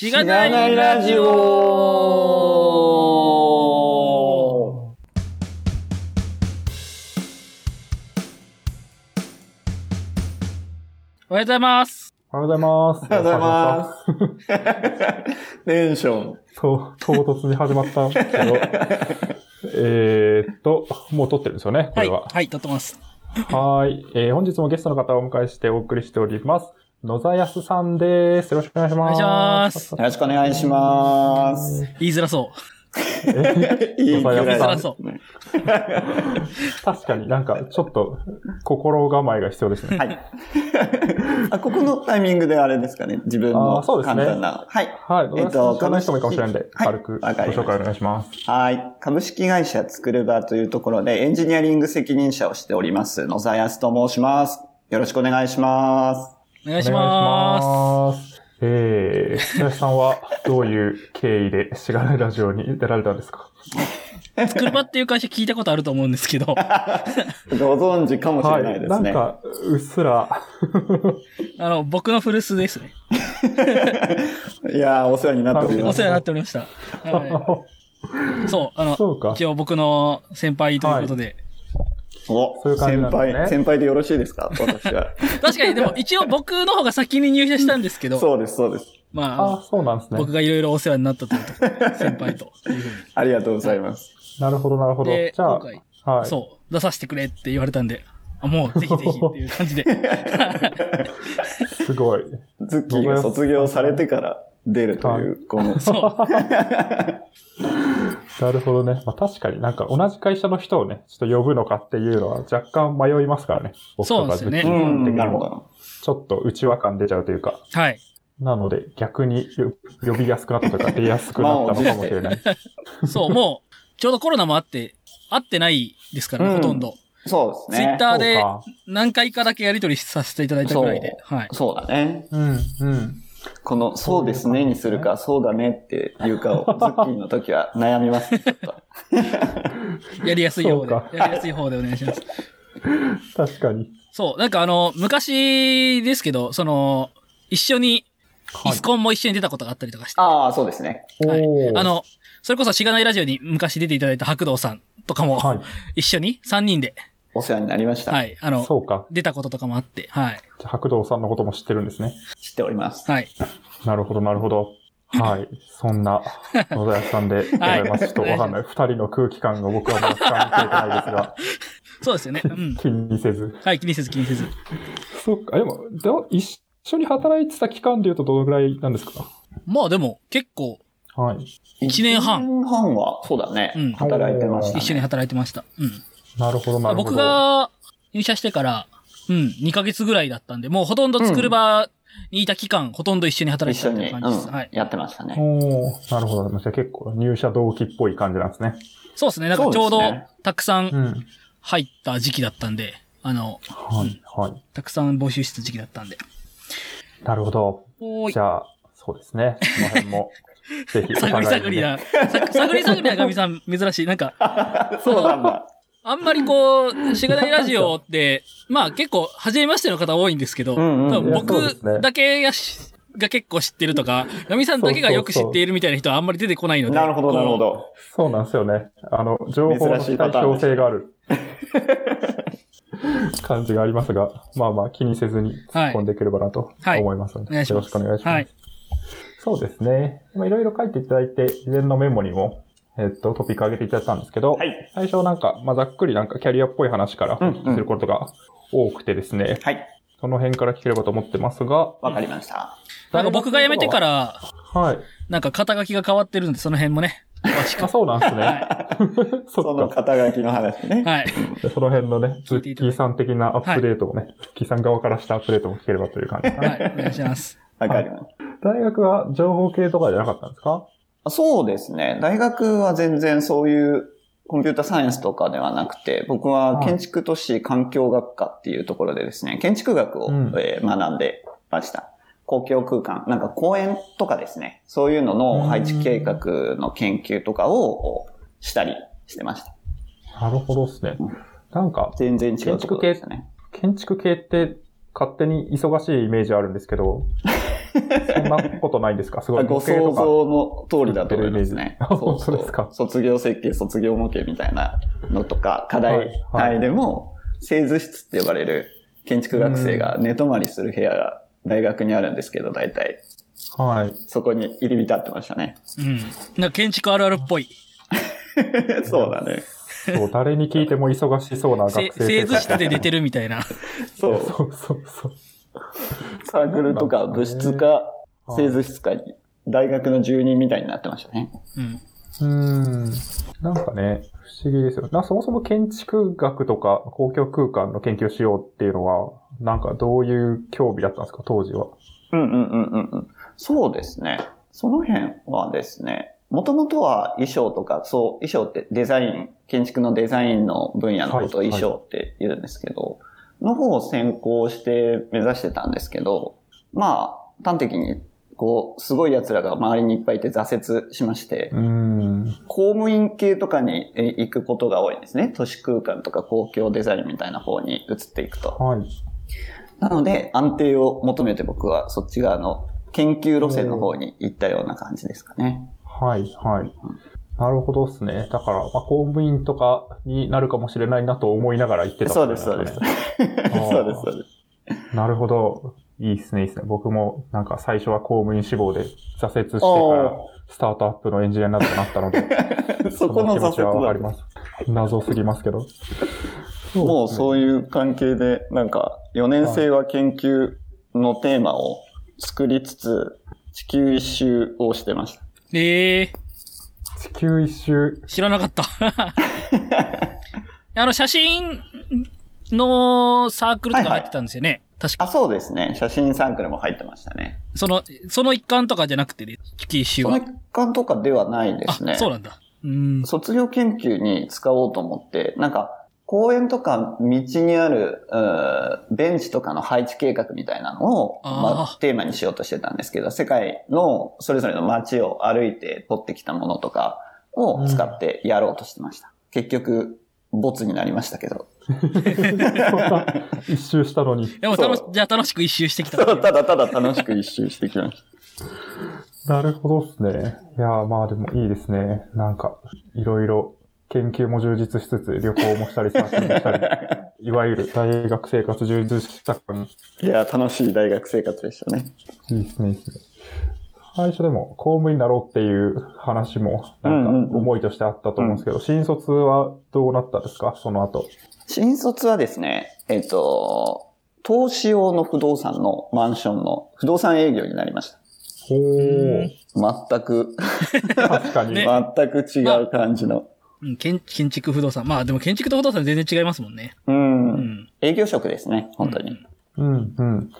しがないラジオおはようございます。おはようございます。おはようございます。テンション。そう、唐突に始まったんですけど、えーっと、もう撮ってるんですよね、こはい。れは。はい、撮ってます。はーい。えー、本日もゲストの方をお迎えしてお送りしております。野沢康さんです。よろしくお願いします。お願いしますよろしくお願いします。言いづらそえ？いい野沢言いづら。そう。確かになんか、ちょっと、心構えが必要ですね。はい。あ、ここのタイミングであれですかね？自分あのーそうですね簡単な。はい。はい。えっと野沢さん知らない人もいいかもしれないんで、はい軽くご紹介お願いします。はい。株式会社つくるばというところでエンジニアリング責任者をしております。野沢康と申します。よろしくお願いします。お願いします。えー、野沢さんはどういう経緯でしがないラジオに出られたんですか？す。作る場っていう会社聞いたことあると思うんですけど、ご存知かもしれないですね。なんか、うっすら、あの、僕の古巣ですね。いやー、お世話になっております。お世話になっておりました。はい、そう、あの。一応僕の先輩ということで。お、そういう感じね輩、先輩でよろしいですか？私は。確かに、でも一応僕の方が先に入社したんですけど、そうです、そうです。まああ、そうなんですね。僕がいろいろお世話になったというと先輩というふう ありがとうございます。なるほど、なるほに。ど。で、じゃあ、今回、はい。そう、出させてくれって言われたんで、あ、もうぜひぜひっていう感じで。すごい。ズッキーが卒業されてから出るという、この、そう。なるほどね。まあ確かになんか同じ会社の人をね、ちょっと呼ぶのかっていうのは若干迷いますからね。僕とかそうですよねズッキーさんなるほど。ちょっと内輪感出ちゃうというか。はい。なので逆に呼びやすくなったというか出やすくなったのかもしれない。そう、もう、ちょうどコロナもあって、会ってないですからね、うんほとんど。そうですね。ツイッターで何回かだけやり取りさせていただいたぐらいで。はい。そうだね。うん、うん。この、そうですねにするか、そうだねっていうかを、ズッキーの時は悩みます。ちょっとやりやすい方で。やりやすい方でお願いします。確かに。そう、なんかあの、昔ですけど、その、一緒に、イスコンも一緒に出たことがあったりとかして。ああ、そうですね。はいあ、の、それこそしがないラジオに昔出ていただいた白道さんとかも、はい。一緒に3人で、お世話になりました。はい、あの、そうか。出たこととかもあって、はい。じゃあ白道さんのことも知ってるんですね。知っております。はい。なるほど、なるほど。はい。そんな野田康さんでございます。はいちょっとわかんない。二人の空気感が僕はまだ掴みきれてないですが、そうですよね。うん。気にせず。はい、気にせず気にせず。そっか、でも、でも一緒に働いてた期間で言うとどのぐらいなんですか？まあでも、結構、はい。一年半一年半は、そうだね。うん働いてました、ね。一緒に働いてました。うん。なるほど、なるほど。僕が入社してから、うん、2ヶ月ぐらいだったんで、もうほとんど作る場にいた期間、ほとんど一緒に働いてたって感じです。うんはい。やってましたね。おーなるほど。じゃあ結構入社同期っぽい感じなんですね。そうですね。なんかちょうどたくさうんん。入った時期だったんで、あの、はい、はい。たくさん募集した時期だったんで。なるほど。じ。ゃあ、そうですね。この辺も、ぜひお探り探りな。さ探り探りなガミさん、珍しい。なんか、そうなんだ。あんまりこう、しがないラジオって、まあ結構、初めましての方多いんですけど、うんうん僕だけがしが結構知ってるとか、ガミさんだけがよく知っているみたいな人はあんまり出てこないので。なるほど、なるほこど。そうなんですよね。あの、情報の対称性がある感じがありますが、まあまあ気にせずに突っ込んでいければなとはい思いますので、お願いしますよろしくお願いします。はいそうですね。まあいろいろ書いていただいて、事前のメモにも、えっと、トピック上げていただいたんですけど、はい。最初なんか、まあざっくりなんかキャリアっぽい話からうんうんすることが多くてですね、はい。その辺から聞ければと思ってますが、わかりました。うなんか僕が辞めてから、はい。なんか肩書きが変わってるんで、その辺もね。あ、そうなんですね。はその そっか。肩書きの話ね。はい。でその辺のね、ズッキーさん的なアップデートをね、ズッキーさん側からしたアップデートも聞ければという感じですかね。はい。お願いします。わかりました。大学は情報系とかじゃなかったんですか？そうですね。大学は全然そういうコンピュータサイエンスとかではなくて、僕は建築都市環境学科っていうところでですね、建築学を、うんえー学んでました。公共空間、なんか公園とかですね、そういうのの配置計画の研究とかをしたりしてました。なるほどですねうん。なんか、全然違うところでしたね。建築系って勝手に忙しいイメージあるんですけど、そんなことないんですか？すごい。ご想像の通りだと思いますね。そうそうですか。卒業設計、卒業模型みたいなのとか、課題単位でも、製図室って呼ばれる建築学生が寝泊まりする部屋が大学にあるんですけど、大体。はい。そこに入り浸ってましたね。うん。なんか建築あるあるっぽい。そうだね。そう、誰に聞いても忙しそうな学生製図室で寝てるみたいな。そう。そうそうそう。サークルとか部室か、製図室かに、大学の住人みたいになってましたね。うん。うん。なんかね、不思議ですよ。なそもそも建築学とか公共空間の研究をしようっていうのは、なんかどういう興味だったんですか、当時は。うんうんうんうんうん。そうですね。その辺はですね、もともとは衣装とか、そう、衣装ってデザイン、建築のデザインの分野のことを衣装って言うんですけど、の方を専攻して目指してたんですけど、まあ、端的に、こう、すごい奴らが周りにいっぱいいて挫折しまして、公務員系とかに行くことが多いんですね。都市空間とか公共デザインみたいな方に移っていくと。はい、なので、安定を求めて僕はそっち側の研究路線の方に行ったような感じですかね。はい、はい。なるほどですね。だから、まあ、公務員とかになるかもしれないなと思いながら言ってた、ね、そうです、そうです。そうです、そうです。なるほど。いいですね、いいですね。僕もなんか最初は公務員志望で挫折してからスタートアップのエンジニアになったなったので、そこの気持ちはわかります。謎すぎますけど。うもうそういう関係で、なんか4年生は研究のテーマを作りつつ、地球一周をしてました。ええー、地球一周。知らなかった。あの、写真のサークルとか入ってたんですよね。はいはい確か。あ、そうですね。写真サークルも入ってましたね。その、その一環とかじゃなくてね、地球一周は。その一環とかではないですね。そうなんだ。うん。卒業研究に使おうと思って、なんか、公園とか道にある、ベンチとかの配置計画みたいなのを、まあ、テーマにしようとしてたんですけど、世界のそれぞれの街を歩いて取ってきたものとかを使ってやろうとしてました。うん、結局、ボツになりましたけど。一周したのに。でも楽し、じゃあ楽しく一周してきた。ただただ楽しく一周してきました。なるほどですね。いやまあでもいいですね。なんか、いろいろ研究も充実しつつ、旅行もしたり、サークルもしたり、いわゆる大学生活充実した感。いや、楽しい大学生活でしたね。いいですね、いいですね。最初でも公務員になろうっていう話も、なんか思いとしてあったと思うんですけど、うんうん、新卒はどうなったですか？その後。新卒はですね、えっ、ー、と、投資用の不動産のマンションの不動産営業になりました。ほー。全く確かに。全く違う感じの。うん、建建築不動産。まあでも建築と不動産全然違いますもんね。うん。うん、営業職ですね、本当に。うん、うん。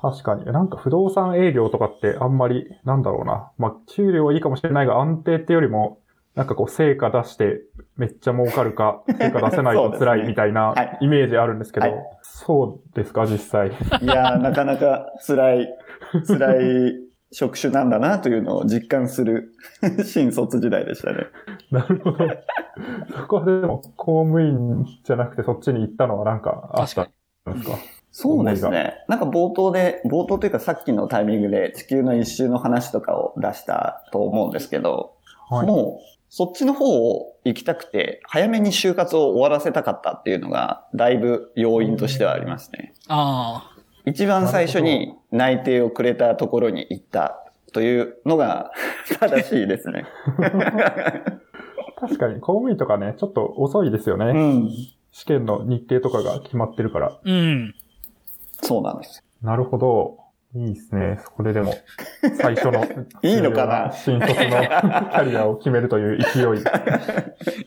確かに。なんか不動産営業とかってあんまり、なんだろうな。まあ、給料はいいかもしれないが、安定ってよりも、なんかこう、成果出してめっちゃ儲かるか、成果出せないと 辛いみたいなイメージあるんですけど、はいそうですか、実際。いやなかなか辛い、辛い職種なんだなというのを実感する 新卒時代でしたね。なるほど。そこでも公務員じゃなくてそっちに行ったのはなんかあったんですか？そうですね。なんか冒頭で、冒頭というかさっきのタイミングで地球の一周の話とかを出したと思うんですけど、はい、もうそっちの方を行きたくて、早めに就活を終わらせたかったっていうのが、だいぶ要因としてはありますね。ああ。一番最初に内定をくれたところに行ったというのが 正しいですね。確かに、公務員とかね、ちょっと遅いですよね。うん、試験の日程とかが決まってるから。うん。そうなんです。なるほど。いいですね。そこででも、最初の、いいのかな新卒の キャリアを決めるという勢い。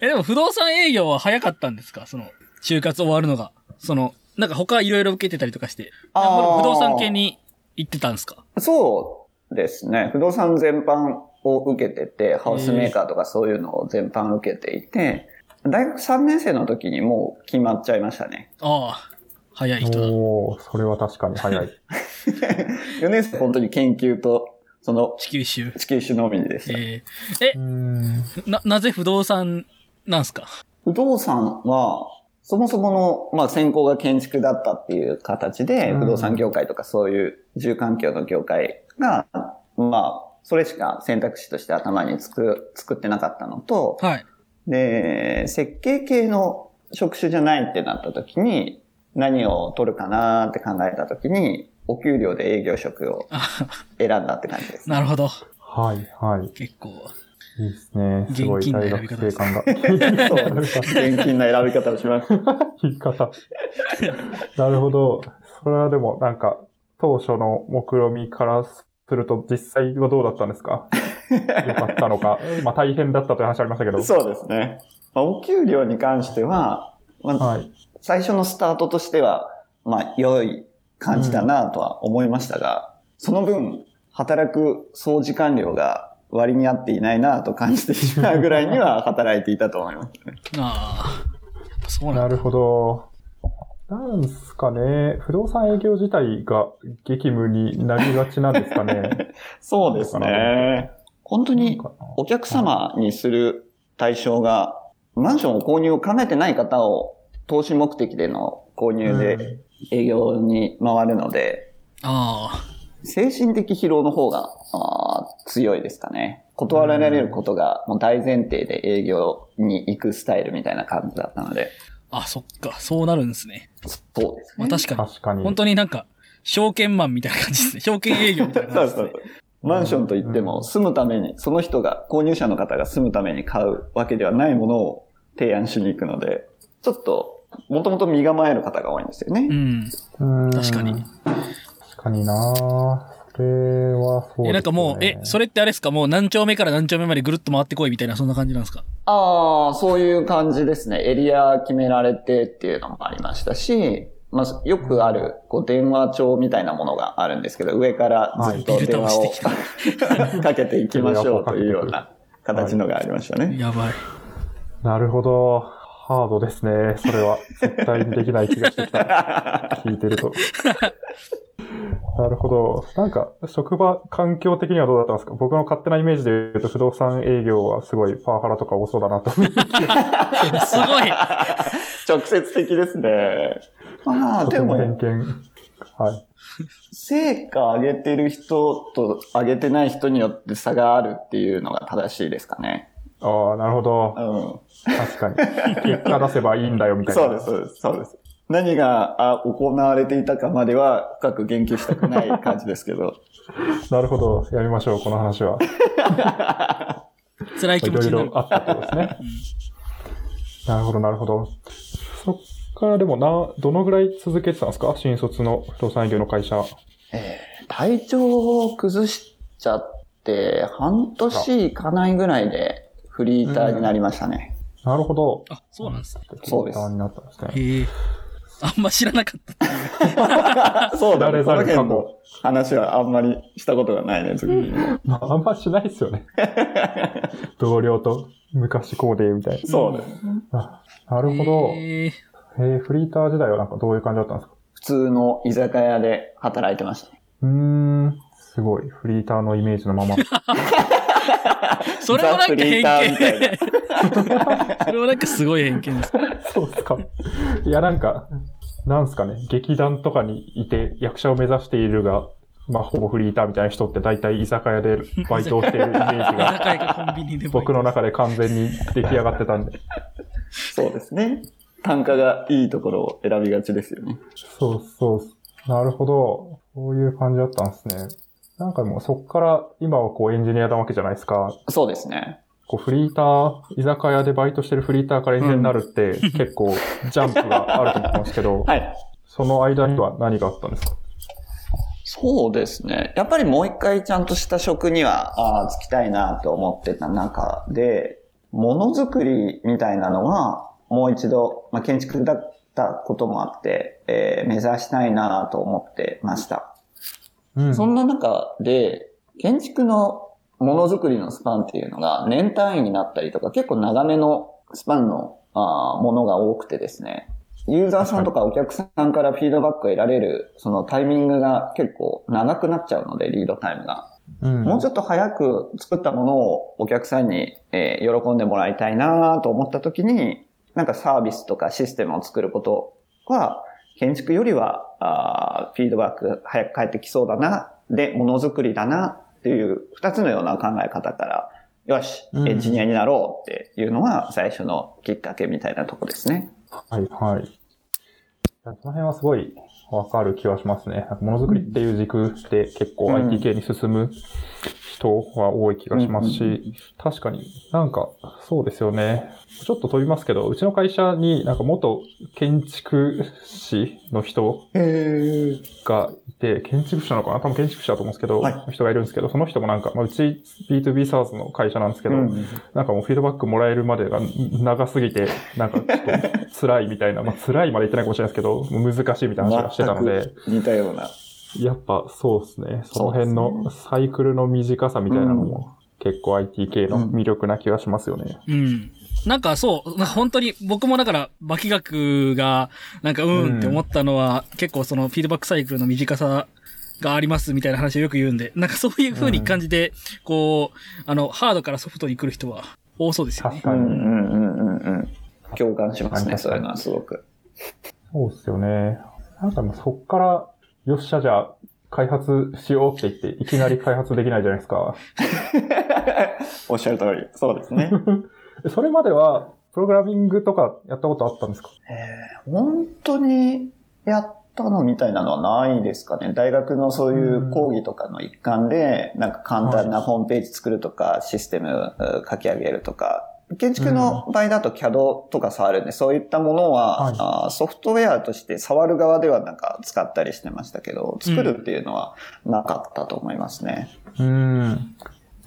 え、でも不動産営業は早かったんですか？その、就活終わるのが。その、なんか他いろいろ受けてたりとかして。あ不動産系に行ってたんですか？そうですね。不動産全般を受けてて、ハウスメーカーとかそういうのを全般受けていて、大学3年生の時にもう決まっちゃいましたね。ああ。早い人だ。おそれは確かに早い。4年生本当に研究と、その、地球一周。地球一周のみでした。えー、え、な、なぜ不動産なんすか？不動産は、そもそもの、まあ、専攻が建築だったっていう形で、うん不動産業界とかそういう住環境の業界が、まあ、それしか選択肢として頭につく、作ってなかったのと、はい。で、設計系の職種じゃないってなった時に、何を取るかなって考えた時に、お給料で営業職をあ選んだって感じです。なるほど。はい、はい。結構。いいですね。すごい現金大な選び方です学生感が。そう。現金な選び方をします。言い方。なるほど。それはでもなんか、当初の目論みからすると実際はどうだったんですか？よかったのか。まあ大変だったという話ありましたけど。そうですね。まあ、お給料に関しては、まあ、はい。最初のスタートとしては、まあ、良い感じだなとは思いましたが、その分、働く総時間量が割に合っていないなと感じてしまうぐらいには働いていたと思います、ね。ああ。そうな。なるほど。なんすかね。不動産営業自体が激務になりがちなんですかね。そうですね。本当にお客様にする対象が、マンションを購入を考えてない方を投資目的での購入で営業に回るので、ああ。精神的疲労の方が強いですかね。断られることがもう大前提で営業に行くスタイルみたいな感じだったので、あ、そっか。そうなるんですね。そうですね。まあ確かに。確かに。本当になんか、証券マンみたいな感じですね。証券営業みたいなそう感じですね。そう。マンションといっても住むために、その人が、購入者の方が住むために買うわけではないものを提案しに行くので、ちょっと、もともと身構える方が多いんですよね。うん。うん確かに。確かになそれはそうです、ね。え、なんかもう、え、それってあれですか？もう何丁目から何丁目までぐるっと回ってこいみたいな、そんな感じなんですか？ああ、そういう感じですね。エリア決められてっていうのもありましたし、まあ、よくある、こう、電話帳みたいなものがあるんですけど、上からずっとはい電話をビル倒 かけていきましょうというような形のがありましたね。やばい。なるほど。ハードですね。それは。絶対にできない気がしてきた。聞いてると。なるほど。なんか、職場環境的にはどうだったんですか？僕の勝手なイメージで言うと、不動産営業はすごいパワハラとか多そうだなと思って。すごい。直接的ですね。まあ、でとても偏も、見。はい。成果上げてる人と上げてない人によって差があるっていうのが正しいですかね。ああ、なるほどう。ん。確かに。結果出せばいいんだよ、みたいな。そうです、そうです、そうです。何があ行われていたかまでは深く言及したくない感じですけど。なるほど。やりましょう、この話は。辛い気いろい持ちになるろ。あったってことですね。なるほど、なるほど。そっからでもな、どのぐらい続けてたんですか？新卒の不動産営業の会社。えー体調を崩しちゃって、半年いかないぐらいでフリーターになりましたね。なるほど。あ、そうなんですね。そうですフリーターになったんですね。へえ。あんま知らなかった。そうだね。この辺の話はあんまりしたことがないね、次に。まあ、あんましないですよね。同僚と昔こうで、みたいそうです。な。あなるほど。へえ。えー、フリーター時代はなんかどういう感じだったんですか？普通の居酒屋で働いてましたね。うーん、すごい。フリーターのイメージのまま。それもなんか偏見。それもなんかすごい偏見です。そうですか。いや、なんか、なんすかね。劇団とかにいて役者を目指しているが、まあ、ほぼフリーターみたいな人って大体居酒屋でバイトをしているイメージ居が酒屋かコンビニでも。僕の中で完全に出来上がってたんで。そうですね。単価がいいところを選びがちですよね。そうそう。なるほど。そういう感じだったんですね。なんかもうそっから今はこうエンジニアなわけじゃないですか。そうですね。こうフリーター、居酒屋でバイトしてるフリーターからエンジニアになるって、結構ジャンプがあると思うんですけど、はい。その間には何があったんですか？そうですね。やっぱりもう一回ちゃんとした職には、あーつきたいなと思ってた中で、ものづくりみたいなのは、もう一度、まあ、建築だったこともあって、えー目指したいなと思ってました。うん。そんな中で、建築のものづくりのスパンっていうのが年単位になったりとか、結構長めのスパンのあーものが多くてですね、ユーザーさんとかお客さんからフィードバックを得られる、そのタイミングが結構長くなっちゃうので、リードタイムが。うん。もうちょっと早く作ったものをお客さんに、えー喜んでもらいたいなと思った時に、なんかサービスとかシステムを作ることは、建築よりは、あフィードバック早く返ってきそうだな、で、ものづくりだなっていう二つのような考え方から、よし、エンジニアになろうっていうのが最初のきっかけみたいなとこですね。はい、はい。いやその辺はすごいわかる気はしますね。ものづくりっていう軸で結構うん IT 系に進む人は多い気がしますし、うんうん確かになんかそうですよね。ちょっと飛びますけど、うちの会社になんか元建築士の人へがいて、建築士なのかな？多分建築士だと思うんですけど、はい人がいるんですけど、その人もなんか、まあ、うち B2B サーズの会社なんですけど、うんなんかもうフィードバックもらえるまでが長すぎて、なんかちょっと辛いみたいな、まあ辛いまで言ってないかもしれないですけど、難しいみたいな話がしてたので、全く似たような。やっぱそうですね。その辺のサイクルの短さみたいなのも結構 IT 系の魅力な気がしますよね。うん。なんかそう、本当に僕もだから、化学が、なんかうーんって思ったのは、結構そのフィードバックサイクルの短さがありますみたいな話をよく言うんで、なんかそういう風に感じて、こう、あの、ハードからソフトに来る人は多そうですよね確。かに。うんうんうんうんうん。共感しますね、そういうのはすごく。そうですよね。なんかもうそっから、よっしゃじゃあ開発しようって言って、いきなり開発できないじゃないですか。おっしゃる通り。そうですね。それまでは、プログラミングとかやったことあったんですか？えー本当にやったのみたいなのはないですかね。大学のそういう講義とかの一環で、なんか簡単なホームページ作るとか、システムう書き上げるとか、建築の場合だと CAD とか触るんで、そういったものは、はいソフトウェアとして触る側ではなんか使ったりしてましたけど、作るっていうのはなかったと思いますね。うーん。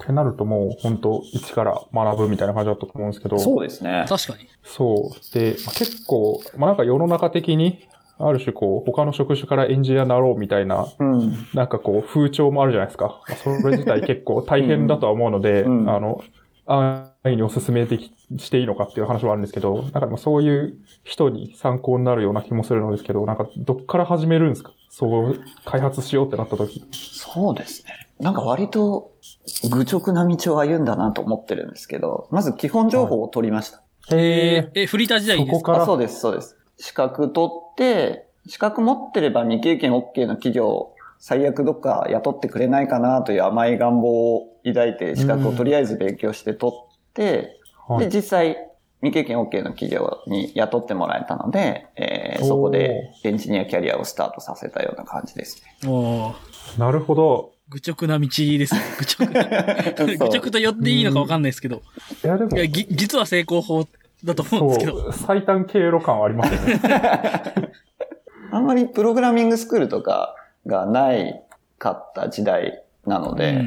ってなるともう本当一から学ぶみたいな感じだったと思うんですけど。そうですね。確かに。そう。で、まあ結構、まあなんか世の中的に、ある種こう、他の職種からエンジニアになろうみたいな、うん。なんかこう、風潮もあるじゃないですか。まあそれ自体結構大変だとは思うので、うんあの、安易にお勧めでき、していいのかっていう話はあるんですけど、なんかでもそういう人に参考になるような気もするのですけど、なんかどっから始めるんですか？そう、開発しようってなった時。そうですね。なんか割と愚直な道を歩んだなと思ってるんですけど、まず基本情報を取りました。へえ、フリーター時代にですか？そこから？あそうです、そうです。資格取って、資格持ってれば未経験 OK の企業、最悪どっか雇ってくれないかなという甘い願望を抱いて資格をとりあえず勉強して取って、はいで、実際未経験 OK の企業に雇ってもらえたので、えーそこでエンジニアキャリアをスタートさせたような感じですね。なるほど。愚直な道ですね。愚直な。愚直と呼んでいいのかわかんないですけど。いや、でもい、や、ぎ、実は成功法だと思うんですけど。そう、最短経路感はありますよね。あんまりプログラミングスクールとかがないかった時代なので、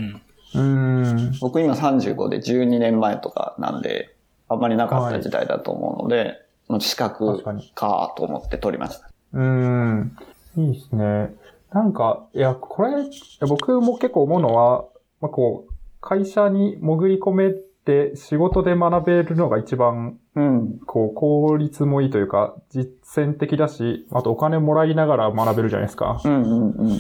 うん。僕今35で12年前とかなんで、あんまりなかった時代だと思うので、もう資格確かと思って取りました。うーん。いいですね。なんか、いや、これ、僕も結構思うのは、まあ、こう、会社に潜り込めて仕事で学べるのが一番、うん。こう、効率もいいというか、実践的だし、あとお金もらいながら学べるじゃないですか。うんうんうんうん。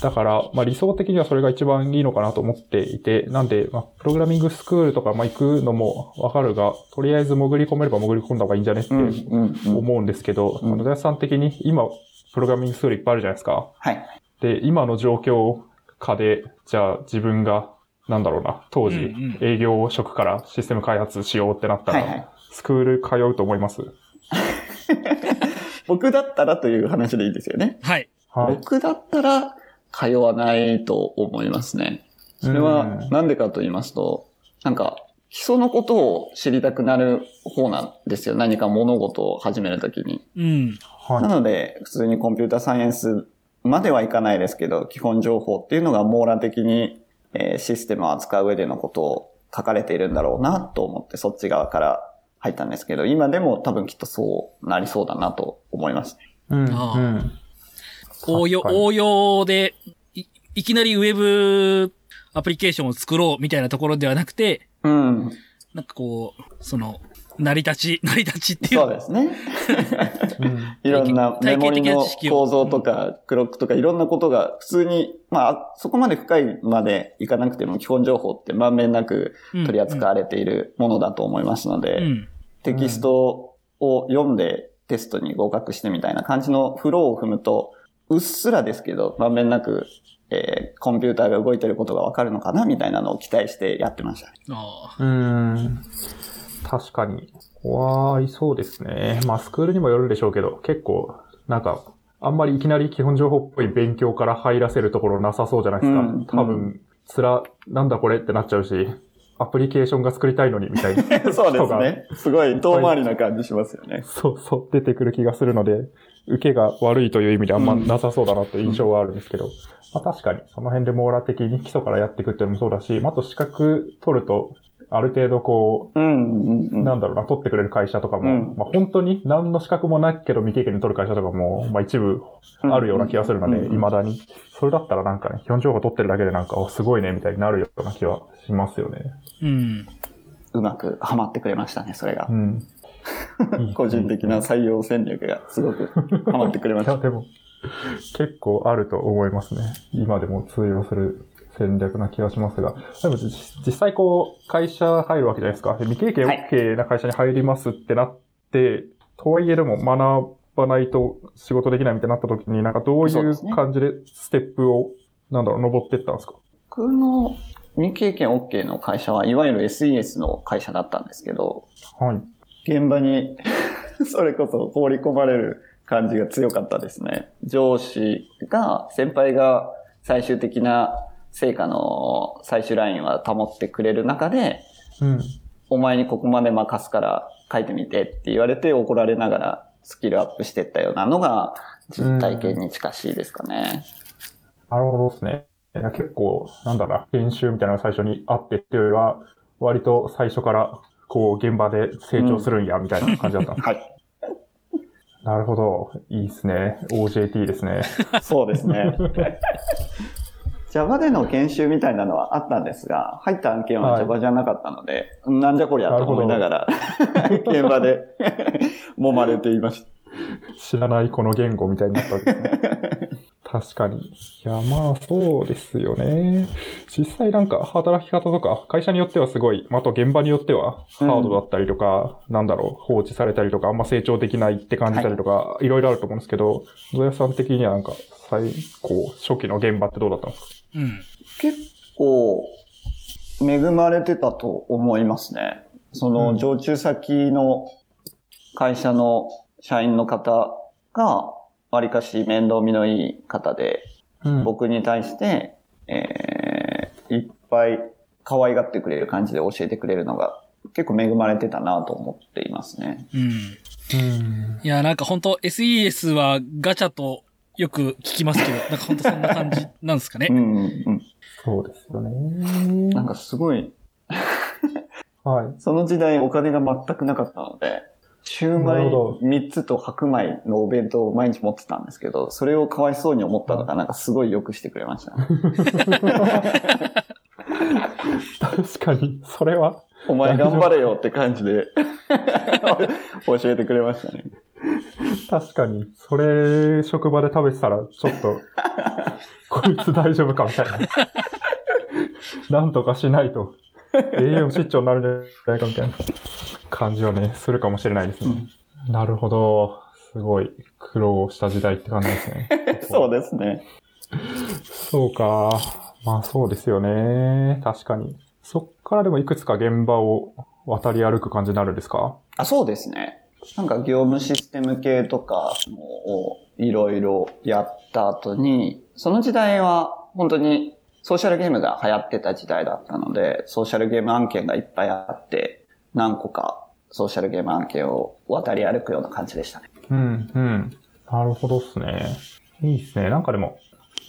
だから、まあ理想的にはそれが一番いいのかなと思っていて、なんで、まあ、プログラミングスクールとか、まあ行くのもわかるが、とりあえず潜り込めれば潜り込んだ方がいいんじゃねってうんうんうん。思うんですけど、うん野田さん的に今、プログラミングスクールいっぱいあるじゃないですか。はい。で、今の状況下で、じゃあ自分が、なんだろうな、当時、営業職からシステム開発しようってなったら。スクール通うと思います？僕だったらという話でいいですよね。はい。はい。僕だったら通わないと思いますね。それうはんなんでかと言いますと、なんか、基礎のことを知りたくなる方なんですよ。何か物事を始めるときに。うん。はいな。ので、普通にコンピュータサイエンスまではいかないですけど、基本情報っていうのが網羅的に、えーシステムを扱う上でのことを書かれているんだろうなと思って、そっち側から入ったんですけど、今でも多分きっとそうなりそうだなと思いますね。うん。あうん。応用、応用で、い、いきなりウェブアプリケーションを作ろうみたいなところではなくて、うん。なんかこう、その、成り立ち、成り立ちっていう。そうですね。うん いろんなメモリの構造とか、クロックとかいろんなことが普通に、まあ、そこまで深いまでいかなくても基本情報ってまんべんなく取り扱われているものだと思いますので、うん。テキストを読んでテストに合格してみたいな感じのフローを踏むと、うっすらですけど、まんべんなく、えーコンピューターが動いてることがわかるのかなみたいなのを期待してやってましたね。あうーん。確かに。怖いそうですね。まあ、スクールにもよるでしょうけど、結構、なんか、あんまりいきなり基本情報っぽい勉強から入らせるところなさそうじゃないですか。うん多分、つら、なんだこれってなっちゃうし、アプリケーションが作りたいのにみたいな そうですね。すごい遠回りな感じしますよね。そうそう、出てくる気がするので、受けが悪いという意味であんまなさそうだなという印象はあるんですけど、まあ確かに、その辺で網羅的に基礎からやっていくっていうのもそうだし、まああと資格取ると、ある程度こう、うん、うん、うん。なんだろうな、取ってくれる会社とかも、うんまあ本当に何の資格もないけど未経験で取る会社とかも、まあ一部あるような気がするので、うん未だに。それだったらなんかね、基本情報取ってるだけでなんか、おすごいね、みたいになるような気はしますよね。うん。うまくハマってくれましたね、それがう。ん。いい個人的な採用戦略がすごくハマってくれまいや、した。でも、結構あると思いますね。今でも通用する戦略な気がしますが。でも、実実際こう、会社入るわけじゃないですか。で未経験はい OK な会社に入りますってなって、とはいえでも学ばないと仕事できないみたいになった時に、なんかどういう感じでステップを、なんだろう、登っていったんですか？僕の未経験 OK の会社は、いわゆる SES の会社だったんですけど、はい。現場に それこそ放り込まれる感じが強かったですね。上司が、先輩が最終的な成果の最終ラインは保ってくれる中で、うん。お前にここまで任すから書いてみてって言われて怒られながらスキルアップしていったようなのが実体験に近しいですかね。なるほどですね。いや結構、なんだろうな、研修みたいなのが最初にあってっていうよりは、割と最初から、こう、現場で成長するんや、みたいな感じだったんですはい。なるほど。いいですね。OJT ですね。そうですね。Java での研修みたいなのはあったんですが、入った案件ははい Java じゃなかったので、なんじゃこりゃと思いながら、現場で 揉まれていました。知らないこの言語みたいになったわけですね。確かに。いや、まあ、そうですよね。実際なんか、働き方とか、会社によってはすごい、まああと現場によっては、ハードだったりとか、なんだろう、放置されたりとか、あんま成長できないって感じたりとか、い、ろいろあると思うんですけど、ゾヤさん的にはなんか、最高、初期の現場ってどうだったんですか？うん。結構、恵まれてたと思いますね。その、うん常駐先の会社の社員の方が、わりかし面倒見のいい方で、うん僕に対して、えー、いっぱい可愛がってくれる感じで教えてくれるのが、結構恵まれてたなと思っていますね。うん。うん。いや、なんか本当 SES はガチャとよく聞きますけど、なんか本当そんな感じなんですかね？う。んうんうん。そうですよね。なんかすごい、はい。その時代お金が全くなかったので、シューマイなるほど3つと白米のお弁当を毎日持ってたんですけど、それをかわいそうに思ったのがなんかすごい良くしてくれましたね。確かに、それは、お前頑張れよって感じで教えてくれましたね。確かに、それ、職場で食べてたら、ちょっと、こいつ大丈夫かみたいな。なんとかしないと、栄養失調になるんじゃないかみたいな感じはね、するかもしれないですね。なるほど。すごい苦労した時代って感じですね。そうですね。そうか。まあそうですよね。確かに。そっからでもいくつか現場を渡り歩く感じになるんですか？あ、そうですね。なんか業務システム系とかをいろいろやった後に、その時代は本当にソーシャルゲームが流行ってた時代だったので、ソーシャルゲーム案件がいっぱいあって、何個かソーシャルゲーム案件を渡り歩くような感じでしたね。うん、うん。なるほどっすね。いいっすね。なんかでも、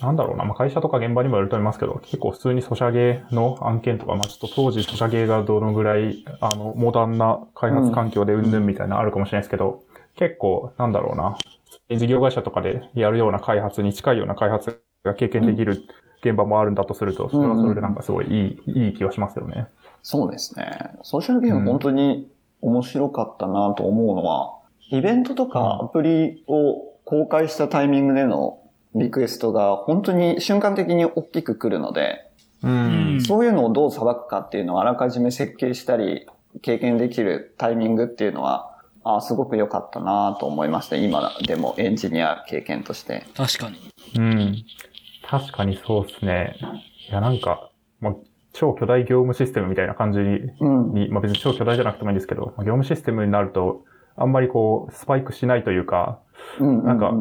なんだろうな。まあ、会社とか現場にもよると思いますけど、結構普通にソシャゲの案件とか、まあ、ちょっと当時ソシャゲがどのぐらい、あの、モダンな開発環境でうんぬんみたいなあるかもしれないですけど、結構、なんだろうな。事業会社とかでやるような開発に近いような開発が経験できる現場もあるんだとすると、それはそれでなんかすごいいい、いい気はしますよね。そうですね。ソーシャルゲーム本当に面白かったなと思うのは、イベントとかアプリを公開したタイミングでのリクエストが本当に瞬間的に大きく来るので、ううんん。そういうのをどう裁くかっていうのをあらかじめ設計したり、経験できるタイミングっていうのは、あすごく良かったなと思いました。今でもエンジニア経験として。確かに。うん。確かにそうですね。いや、なんか、まあ、超巨大業務システムみたいな感じに、うん。にまあ別に超巨大じゃなくてもいいんですけど、まあ業務システムになると、あんまりこう、スパイクしないというか、うん。なんか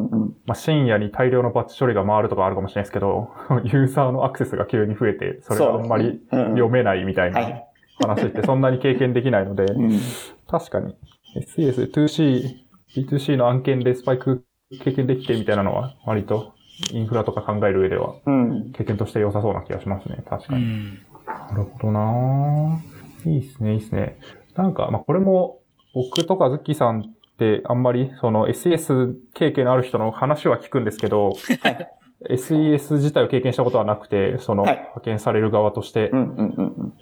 まあ、深夜に大量のバッチ処理が回るとかあるかもしれないですけど、ユーザーのアクセスが急に増えて、それがあんまり読めないみたいは。ない話ってそんなに経験できないので、うん。確かに SES、2C、B2C の案件でスパイク経験できてみたいなのは割とインフラとか考える上ではうん。経験として良さそうな気がしますね。確うかに。ん。なるほどなぁいいっすね、いいっすね。なんか、まあ、これも、僕とかズッキーさんってあんまり、その SES 経験のある人の話は聞くんですけど、はい。SES 自体を経験したことはなくて、その、はい派遣される側として。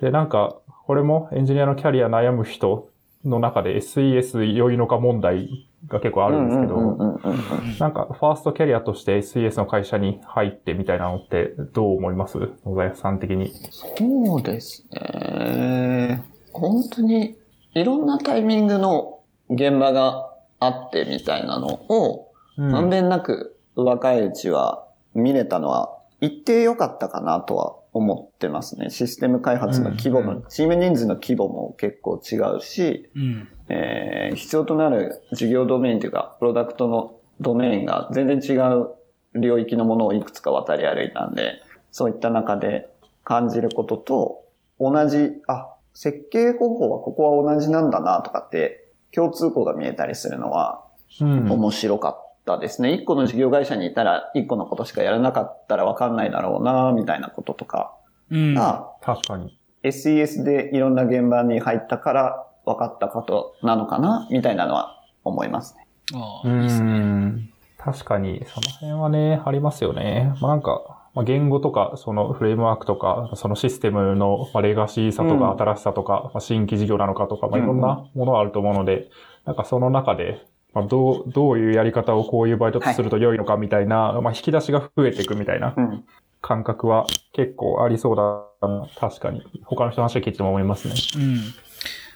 で、なんか、これもエンジニアのキャリア悩む人の中で SES 良いのか問題が結構あるんですけど、うんうんうんうんうんなんか、ファーストキャリアとして SES の会社に入ってみたいなのってどう思います？野田屋さん的に。そうですね。本当にいろんなタイミングの現場があってみたいなのを、うんまんべんなく若いうちは見れたのは一定良かったかなとは思ってますね。システム開発の規模の、うんチーム人数の規模も結構違うし、うん。えー必要となる事業ドメインというか、プロダクトのドメインが全然違う領域のものをいくつか渡り歩いたんで、そういった中で感じることと、同じ、あ、設計方法はここは同じなんだなとかって、共通項が見えたりするのはうん面白かったですね。一個の事業会社にいたら、一個のことしかやらなかったらわかんないだろうな、みたいなこととかうん。が、確かに。SES でいろんな現場に入ったから分かったことなのかなみたいなのは思いますね。ああ、ういいっすね。ん。確かに、その辺はね、ありますよね。まあ、なんか、まあ、言語とか、そのフレームワークとか、そのシステムのまあレガシーさとかうん新しさとか、まあ、新規事業なのかとか、まあ、うんいろんなものがあると思うので、なんかその中で、まあ、どう、どういうやり方をこういう場合だとすると良いのかみたいな、まあ、引き出しが増えていくみたいなうん。感覚は結構ありそうだな。確かに。他の人の話を聞いても思いますね。うん。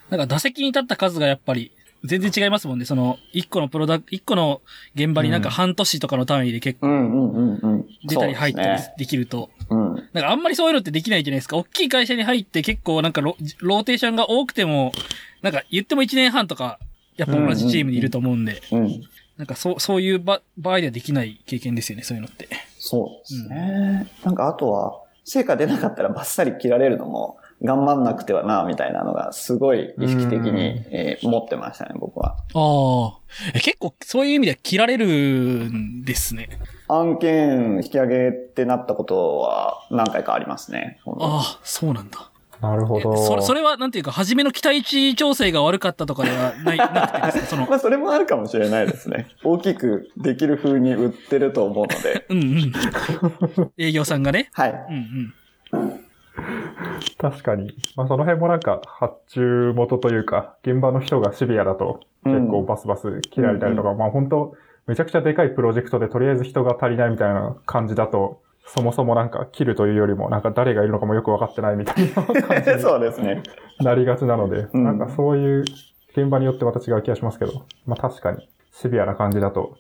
なんか打席に立った数がやっぱり全然違いますもんね。その、一個のプロダクト、一個の現場になんか半年とかの単位で結構うんうんうんうん。出たり入ったりできると、うん。なんかあんまりそういうのってできないじゃないですか。大きい会社に入って結構なんかロローテーションが多くても、なんか言っても1年半とか、やっぱ同じチームにいると思うんで、うん。なんかそう、そういう場場合ではできない経験ですよね、そういうのって。そうですね。なんかあとは、成果出なかったらバッサリ切られるのも頑張んなくてはな、みたいなのがすごい意識的に、うんえー持ってましたね、僕は。ああ。結構そういう意味では切られるんですね。案件引き上げってなったことは何回かありますね。ああ、そうなんだ。なるほど。それ、それはなんていうか、初めの期待値調整が悪かったとかではない、なくてですか？その、まあ、それもあるかもしれないですね。大きくできる風に売ってると思うので。うんうん。営業さんがね。はい。うんうん。確かに。まあその辺もなんか発注元というか、現場の人がシビアだと結構バスバス切られたりとか、まあ本当めちゃくちゃでかいプロジェクトでとりあえず人が足りないみたいな 感じだと、そもそもなんか切るというよりもなんか誰がいるのかもよくわかってないみたいな 感じにそうですね。なりがちなので、うん。なんかそういう現場によってまた違う気がしますけど、まあ確かにシビアな感じだと、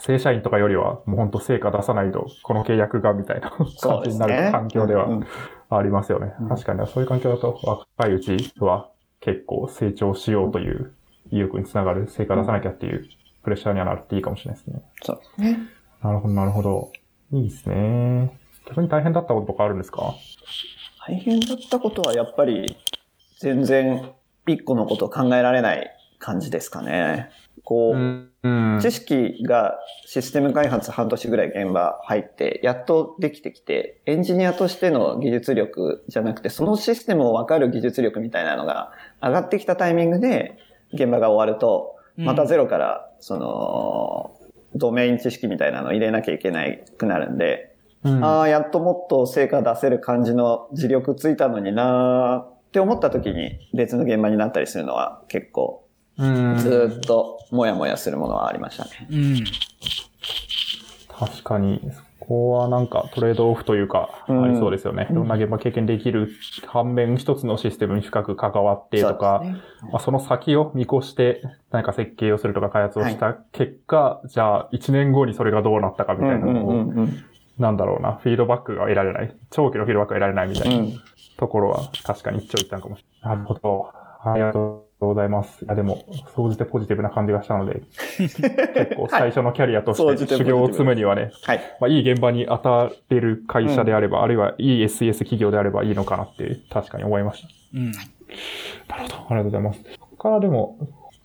正社員とかよりはもう本当成果出さないとこの契約がみたいな 感じになる環境では。うんうんありますよね。うん確かに、そういう環境だと若いうちは結構成長しようという意欲につながる成果出さなきゃっていうプレッシャーにはなるっていいかもしれないですね。そうですね。なるほど、なるほど。いいですね。逆に大変だったこととかあるんですか？大変だったことはやっぱり全然一個のことを考えられない感じですかね。こう、うん。知識がシステム開発半年ぐらい現場入って、やっとできてきて、エンジニアとしての技術力じゃなくて、そのシステムをわかる技術力みたいなのが上がってきたタイミングで、現場が終わると、うん。またゼロから、その、ドメイン知識みたいなのを入れなきゃいけないくなるんで、うん。ああ、やっともっと成果出せる感じの自力ついたのになーって思った時に別の現場になったりするのは結構うんずーっともやもやするものはありましたね。うん。確かに。ここはなんかトレードオフというか、うんありそうですよね。いろんな現場経験できる反面、一つのシステムに深く関わってとか、そねまあ、その先を見越して何か設計をするとか開発をした結果、じゃあ1年後にそれがどうなったかみたいなのを、うんうんうんなんだろうな、フィードバックが得られない。長期のフィードバックが得られないみたいなうんところは確かに一長一短かもしれない。なるほど。ありがとうございます。いや、でも、総じてポジティブな感じがしたので、結構最初のキャリアとして修行を積むにはね、はい。まあ、いい現場に当たれる会社であれば、あるいはいい SES 企業であればいいのかなって確かに思いました。うん。なるほど。ありがとうございます。そこからでも、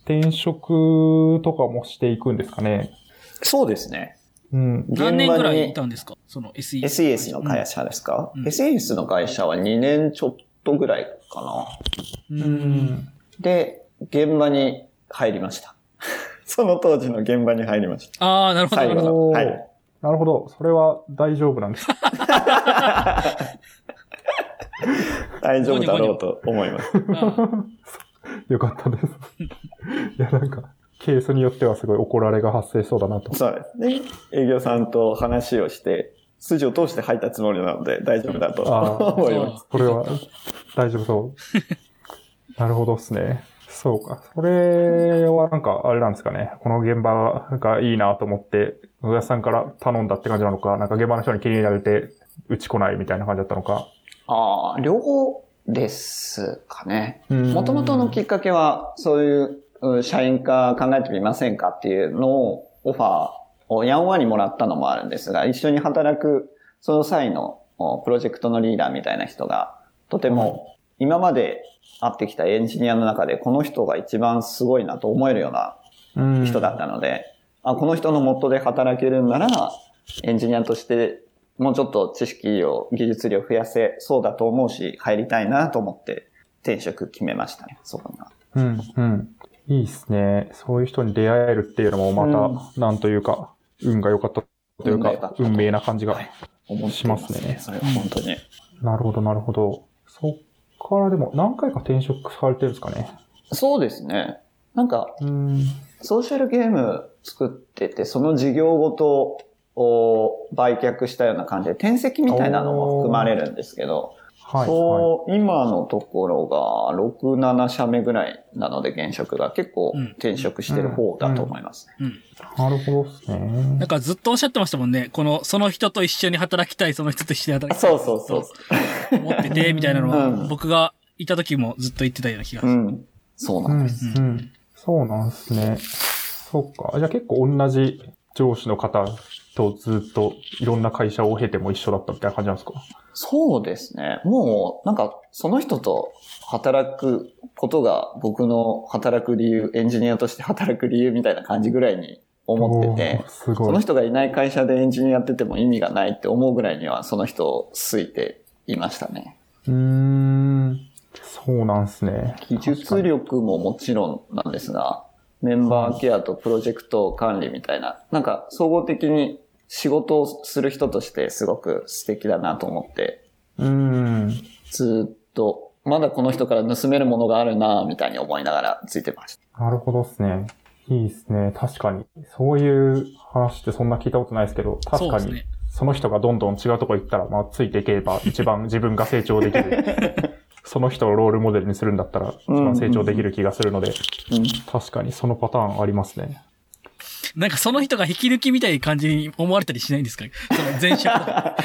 転職とかもしていくんですかね。そうですね。うん。何年ぐらいい現場にたんですか？その SE。SES の会社ですか、うん ?SES の会社は2年ちょっとぐらいかな。う。うんん。で、現場に入りました。その当時の現場に入りました。ああ、なるほど。はいなるほど。それは大丈夫なんです。大丈夫だろうと思います。あ よかったです。いや、なんか、ケースによってはすごい怒られが発生しそうだなと。そうですね。営業さんと話をして、筋を通して入ったつもりなので大丈夫だと思います。これは大丈夫そう。なるほどですね。そうか。それはなんか、あれなんですかね。この現場がいいなと思って、野田さんから頼んだって感じなのか、なんか現場の人に気に入られて、うち来ないみたいな感じだったのか。ああ、両方ですかね。ももともとのきっかけは、そういううん社員化考えてみませんかっていうのを、オファーをやんわりもらったのもあるんですが、一緒に働く、その際のおプロジェクトのリーダーみたいな人が、とても今まで会ってきたエンジニアの中で、この人が一番すごいなと思えるような人だったので、あこの人の元で働けるんなら、エンジニアとしてもうちょっと知識を、技術量増やせそうだと思うし、入りたいなと思って転職決めましたね、そこには。うん、うん。いいっすね。そういう人に出会えるっていうのもまた、なんというか、運が良かったというか運命な感じが。はい思ってしますねそれは本当に。なるほど、なるほど。そっからでも何回か転職されてるんですかね。そうですね。なんか、うん。ソーシャルゲーム作ってて、その事業ごとを売却したような感じで、転籍みたいなのも含まれるんですけど、はい。はいそう、今のところが6、7社目ぐらいなので現職が結構うん転職してる方だと思いますね。なるほどですね。なんかずっとおっしゃってましたもんね。この、その人と一緒に働きたい、その人と一緒に働きたい。そうそうそう。思ってて、みたいなのは、うん僕がいた時もずっと言ってたような気がする。うん。そううなんんです。うん。そうなんですね。そっか。じゃあ結構同じ上司の方とずっといろんな会社を経ても一緒だったみたいな感じなんですか？そうですね。もう、なんか、その人と働くことが僕の働く理由、エンジニアとして働く理由みたいな感じぐらいに思ってて。その人がいない会社でエンジニアやってても意味がないって思うぐらいには、その人を好いていましたね。うーん。そうなんですね。技術力ももちろんなんですが、メンバーケアとプロジェクト管理みたいな、なんか総合的に仕事をする人としてすごく素敵だなと思って、うーん。ずっと、まだこの人から盗めるものがあるなみたいに思いながらついてました。なるほどですね。いいですね。確かに。そういう話ってそんな聞いたことないですけど、確かにその人がどんどん違うとこ行ったら、まあ、ついていければ一番自分が成長できる。その人をロールモデルにするんだったら、一番成長できる気がするので、うん。確かにそのパターンありますね。なんかその人が引き抜きみたいな感じに思われたりしないんですか？その前職とか。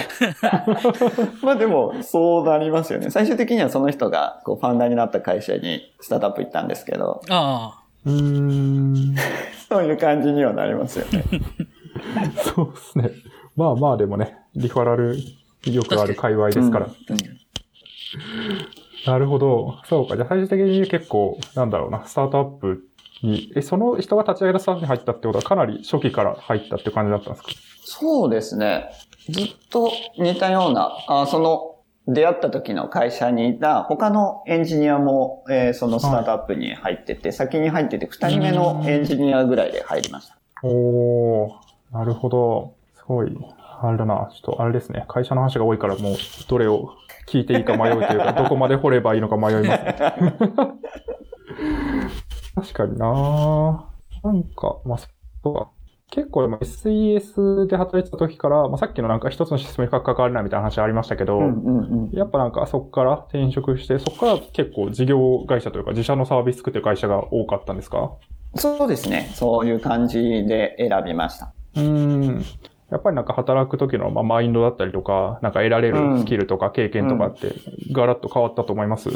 まあでも、そうなりますよね。最終的にはその人がこうファウンダーになった会社にスタートアップ行ったんですけど、ああ。うーん。そういう感じにはなりますよね。そうですね。まあまあでもね、リファラルよくある界隈ですから。うんなるほど。そうか。じゃあ最終的に結構、なんだろうな、スタートアップに、え、その人が立ち上げたスタートに入ったってことはかなり初期から入ったって感じだったんですか？そうですね。ずっと似たような、あその、出会った時の会社にいた他のエンジニアも、えーそのスタートアップに入ってて、先に入ってて2人目のエンジニアぐらいで入りました。おー、なるほど。すごい。あれだな。ちょっとあれですね。会社の話が多いからもう、どれを聞いていいか迷うというか、どこまで掘ればいいのか迷いますね。確かにななんか、まあ、そうか。結構でも SES で働いてた時から、まあ、さっきのなんか一つのシステムに関われないみたいな話ありましたけど、うんうんうん。やっぱなんかそこから転職して、そこから結構事業会社というか自社のサービス作ってる会社が多かったんですか？そうですね。そういう感じで選びました。うーん。やっぱりなんか働く時のまあマインドだったりとか、なんか得られるスキルとか経験とかってガラッと変わったと思います、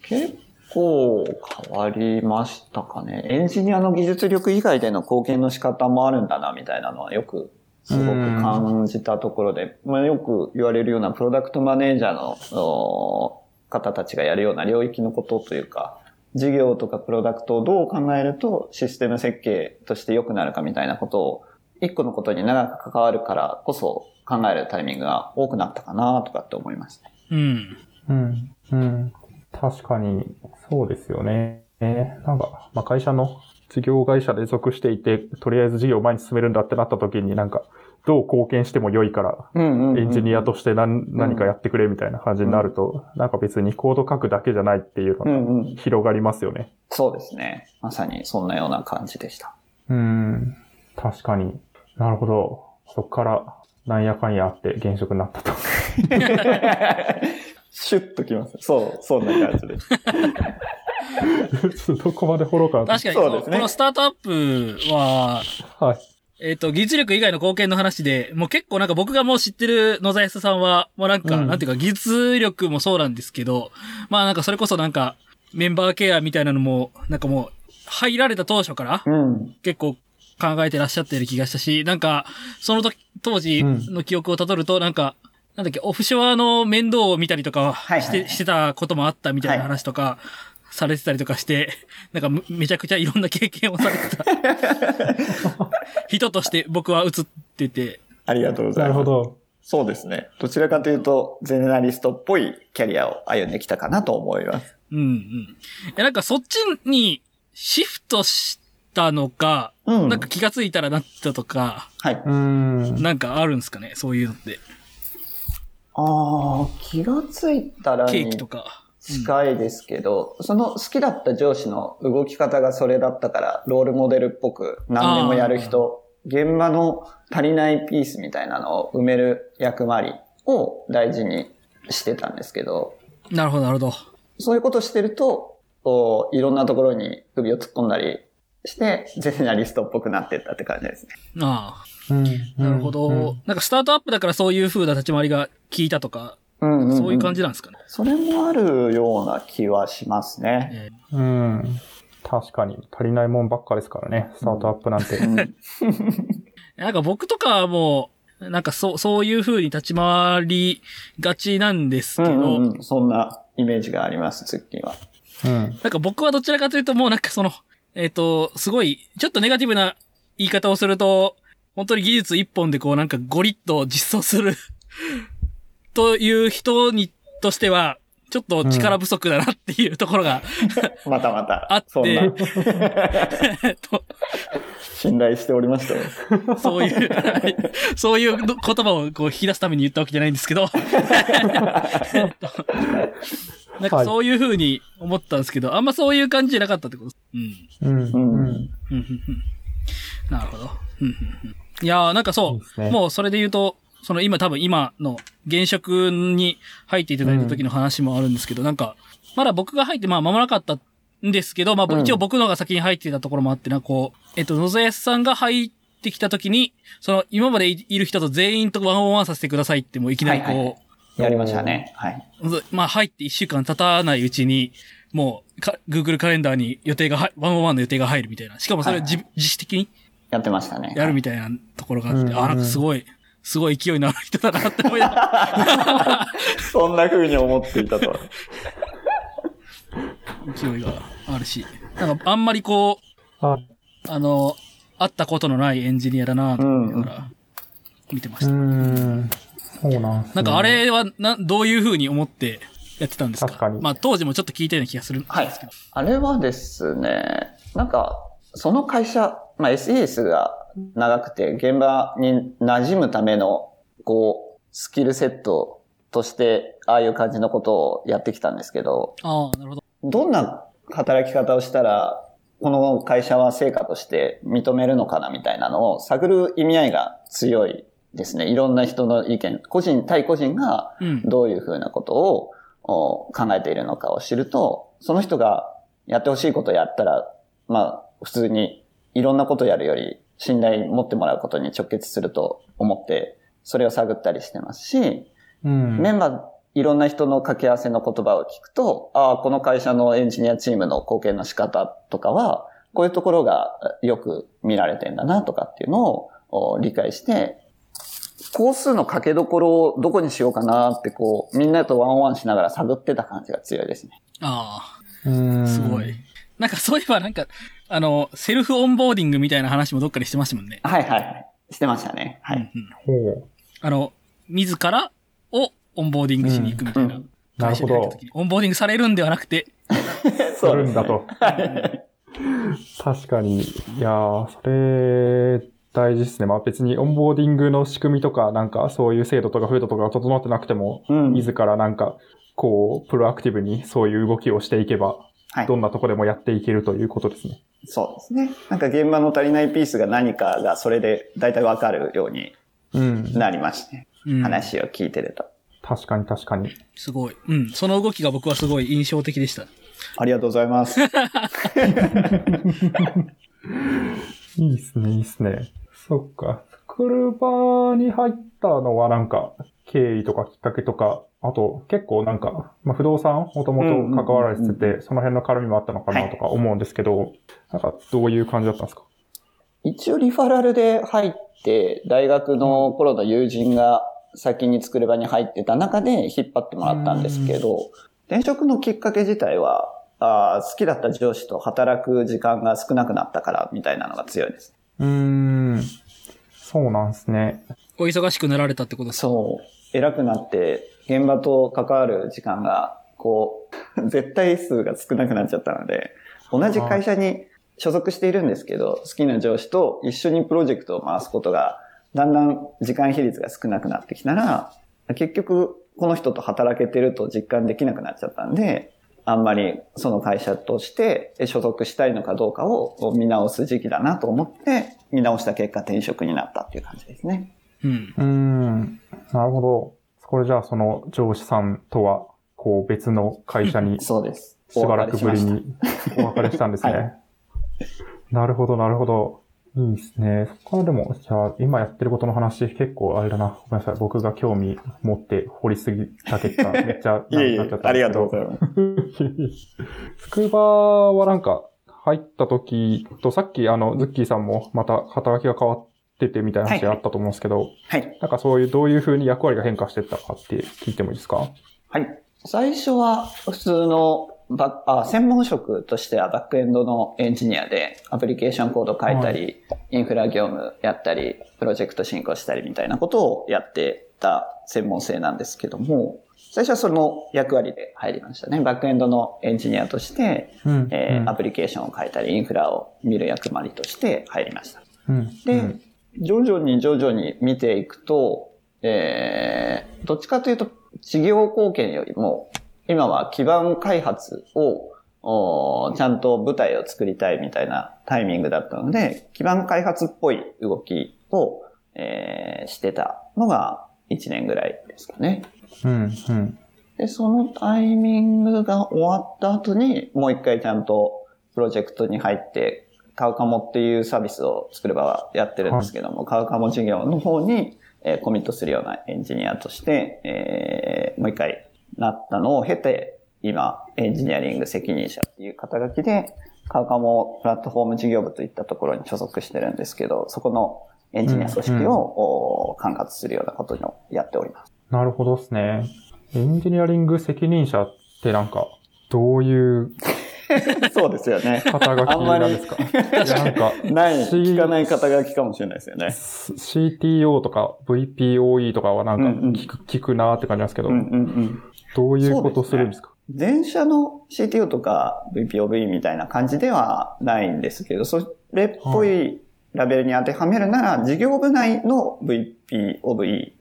結構変わりましたかね。エンジニアの技術力以外での貢献の仕方もあるんだな、みたいなのはよくすごく感じたところで、まあ、よく言われるようなプロダクトマネージャーのお方たちがやるような領域のことというか、事業とかプロダクトをどう考えるとシステム設計として良くなるかみたいなことを一個のことに長く関わるからこそ考えるタイミングが多くなったかなとかって思いますね。うん。うん。うん。確かに、そうですよね。えーなんか、まあ、会社の事業会社で属していて、とりあえず事業を前に進めるんだってなった時になんか、どう貢献しても良いから、うんうんエンジニアとして何何かやってくれみたいな感じになると、なんか別にコード書くだけじゃないっていうのがうんうん。広がりますよね。そうですね。まさにそんなような感じでした。うん。確かに。なるほど。そこから、なんやかんやあって現職になったと。シュッときます。そう、そんな感じです。どこまで掘ろうか。確かにそうですねこのスタートアップは、はい。えっ、と、技術力以外の貢献の話で、もう結構なんか僕がもう知ってる野沢康さんは、もうなんか、うんなんていうか技術力もそうなんですけど、まあなんかそれこそなんか、メンバーケアみたいなのも、なんかもう、入られた当初からうん。結構考えてらっしゃってる気がしたし、なんか、その時、当時の記憶をたどると、なんか、なんだっけ、オフショアの面倒を見たりとかして、はいはいはいしてたこともあったみたいな話とか、されてたりとかして、なんかむめちゃくちゃいろんな経験をされてた 人として僕は映ってて、ありがとうござないるます。ほど。そうですね。どちらかというと、ゼネラリストっぽいキャリアを歩んできたかなと思います。うんうん。え、なんかそっちにシフトしたのか、うん。なんか気がついたらなったとか、はい。うーん。なんかあるんですかねそういうのって。ああ、気がついたらにケーキとか。近いですけど、その好きだった上司の動き方がそれだったから、ロールモデルっぽく何でもやる人、現場の足りないピースみたいなのを埋める役割を大事にしてたんですけど、なるほど、なるほど。そういうことしてると、こう、いろんなところに首を突っ込んだりして、ゼネラリストっぽくなってったって感じですね。あうんあ、なるほど、うんなんかスタートアップだからそういう風な立ち回りが効いたとか、うんうんうんそういう感じなんですかね。それもあるような気はしますね。えうん。確かに。足りないもんばっかですからね。スタートアップなんて。うんー なんか僕とかはもう、なんかそう、そういう風に立ち回りがちなんですけど、うんうんうんそんなイメージがあります、ツッキーは。うん。なんか僕はどちらかというともうなんかその、えっ、と、すごい、ちょっとネガティブな言い方をすると、本当に技術一本でこうなんかゴリッと実装するという人に、としては、ちょっと力不足だなっていうところが、またまた。あって。信頼しておりましたよ。そういう、はい。そういう言葉をこう引き出すために言ったわけじゃないんですけど、えっとなんかそういう風に思ったんですけど、あんまそういう感じじゃなかったってことです。うん。うん。うん。うん。うん。うん。うん。なるほど。うん。うん。うん。いやーなん。かそ、そうねもうそれで言うと、その今多分今の現職に入っていただいた時の話もあるんですけど、なんか、まだ僕が入ってまあ間もなかったんですけど、まあうん一応僕のが先に入っていたところもあって、なんかこう、えっと、野添安さんが入ってきた時に、その今までいる人と全員とワンオンワンさせてくださいってもういきなりこう、はいはいやりましたね。はい。ずまあ入って一週間経たないうちに、もうか、Google カレンダーに予定がは、ワンオンワンの予定が入るみたいな。しかもそれを自,、はい自主的にやってましたね。やるみたいなところがあって、うんあ、なんかすごい、すごい勢いのある人だなって思いながら、そんな風に思っていたとは。勢いがあるし。なんかあんまりこう、あ、あの、会ったことのないエンジニアだなと思いながら、見てましうた。ん。そうなんすねなんかあれは、な、どういう風に思ってやってたんですか？確かにまあ当時もちょっと聞いたような気がするんはいですけど。。あれはですね、なんか、その会社、まあ SES が長くて現場に馴染むための、こう、スキルセットとして、ああいう感じのことをやってきたんですけど、ああ、なるほど。どんな働き方をしたら、この会社は成果として認めるのかなみたいなのを探る意味合いが強いですね。いろんな人の意見、個人対個人がうん。どういうふうなことをお考えているのかを知ると、その人がやってほしいことをやったら、まあ、普通にいろんなことをやるより信頼持ってもらうことに直結すると思って、それを探ったりしてますし、うん。メンバー、いろんな人の掛け合わせの言葉を聞くと、ああ、この会社のエンジニアチームの貢献の仕方とかは、こういうところがよく見られてんだなとかっていうのをお理解して、工数のかけどころをどこにしようかなってこう、みんなとワンオンワンしながら探ってた感じが強いですね。あうんあ、すごい。。なんかそういえばなんか、あの、 self-onboarding みたいな話もどっかでしてましたもんね。はいはいはい。してましたね。はうんい。うんほう。あの、自らを on board ing しに行くみたいな。うん会社に入った時に onboarding されるんではなくて、あるんだと。確かに。いやー、それ、大事ですね。まあ別に onboarding の仕組みとか、なんかそういう制度とか風土とかが整ってなくても、うん。自らなんか、こう、プロアクティブにそういう動きをしていけば、はいどんなとこでもやっていけるということですね。そうですね。なんか現場の足りないピースが何かがそれで大体わかるようにうん。なりましたね。うん、話を聞いてると。確かに確かに。すごい。うん。その動きが僕はすごい印象的でした。ありがとうございます。いいっすね、いいっすね。そっか。スクルバに入ったのはなんか、経緯とかきっかけとか、あと結構なんか、まあ、不動産もともと関わられてうんうんて、その辺の絡みもあったのかなとか思うんですけど、なんかどういう感じだったんですか？一応リファラルで入って、大学の頃の友人が先に作る場に入ってた中で引っ張ってもらったんですけど、転職のきっかけ自体は、あー好きだった上司と働く時間が少なくなったからみたいなのが強いです。うーん。そうなんですね。お忙しくなられたってことですか？そう。偉くなって、現場と関わる時間が、こう、絶対数が少なくなっちゃったので、同じ会社に所属しているんですけど、好きな上司と一緒にプロジェクトを回すことが、だんだん時間比率が少なくなってきたら、結局、この人と働けてると実感できなくなっちゃったんで、あんまりその会社として所属したいのかどうかを見直す時期だなと思って、見直した結果転職になったっていう感じですね。うん。うーん。なるほど。これじゃあその上司さんとは、こう別の会社にそうです。しばらくぶりにお別れしたんですね。はいなるほど、なるほど。いいですね。そこからでも、じゃあ、今やってることの話、結構あれだな。ごめんなさい。僕が興味持って掘りすぎた結果、めっちゃなっちゃったありがとうございます。スクーバーはなんか、入った時と、さっきあの、ズッキーさんもまた働きが変わっててみたいな話があったと思うんですけど、はい。なんかそういう、どういう風に役割が変化してったかって聞いてもいいですか？はい。最初は普通のバあ専門職としてはバックエンドのエンジニアでアプリケーションコード書いたり、インフラ業務やったり、プロジェクト進行したりみたいなことをやってた専門性なんですけども、最初はその役割で入りましたね。バックエンドのエンジニアとして、うんえーアプリケーションを書いたり、インフラを見る役割として入りました。うんで、うん徐々に徐々に見ていくと、えー、どっちかというと、事業貢献よりも、今は基盤開発を、おーちゃんと舞台を作りたいみたいなタイミングだったので、基盤開発っぽい動きを、えーしてたのが1年ぐらいですかね。うん、うん。で、そのタイミングが終わった後に、もう一回ちゃんとプロジェクトに入って、カウカモっていうサービスを作ればやってるんですけども、カウカモ事業の方に、えーコミットするようなエンジニアとして、えーもう一回なったのを経て、今、エンジニアリング責任者っていう肩書きで、カウカモプラットフォーム事業部といったところに所属してるんですけど、そこのエンジニア組織を、お管轄するようなことをやっております。なるほどですね。エンジニアリング責任者ってなんか、どういう そうですよね。肩書きなんですか？なんか、ない、聞かない肩書きかもしれないですよね。CTO とか VPOE とかはなんか聞く,、聞くなーって感じなんですけど、うんうんうん。どういうことするんですか？電車の CTO とか VPOV みたいな感じではないんですけど、それっぽいラベルに当てはめるなら、事業部内の VPOV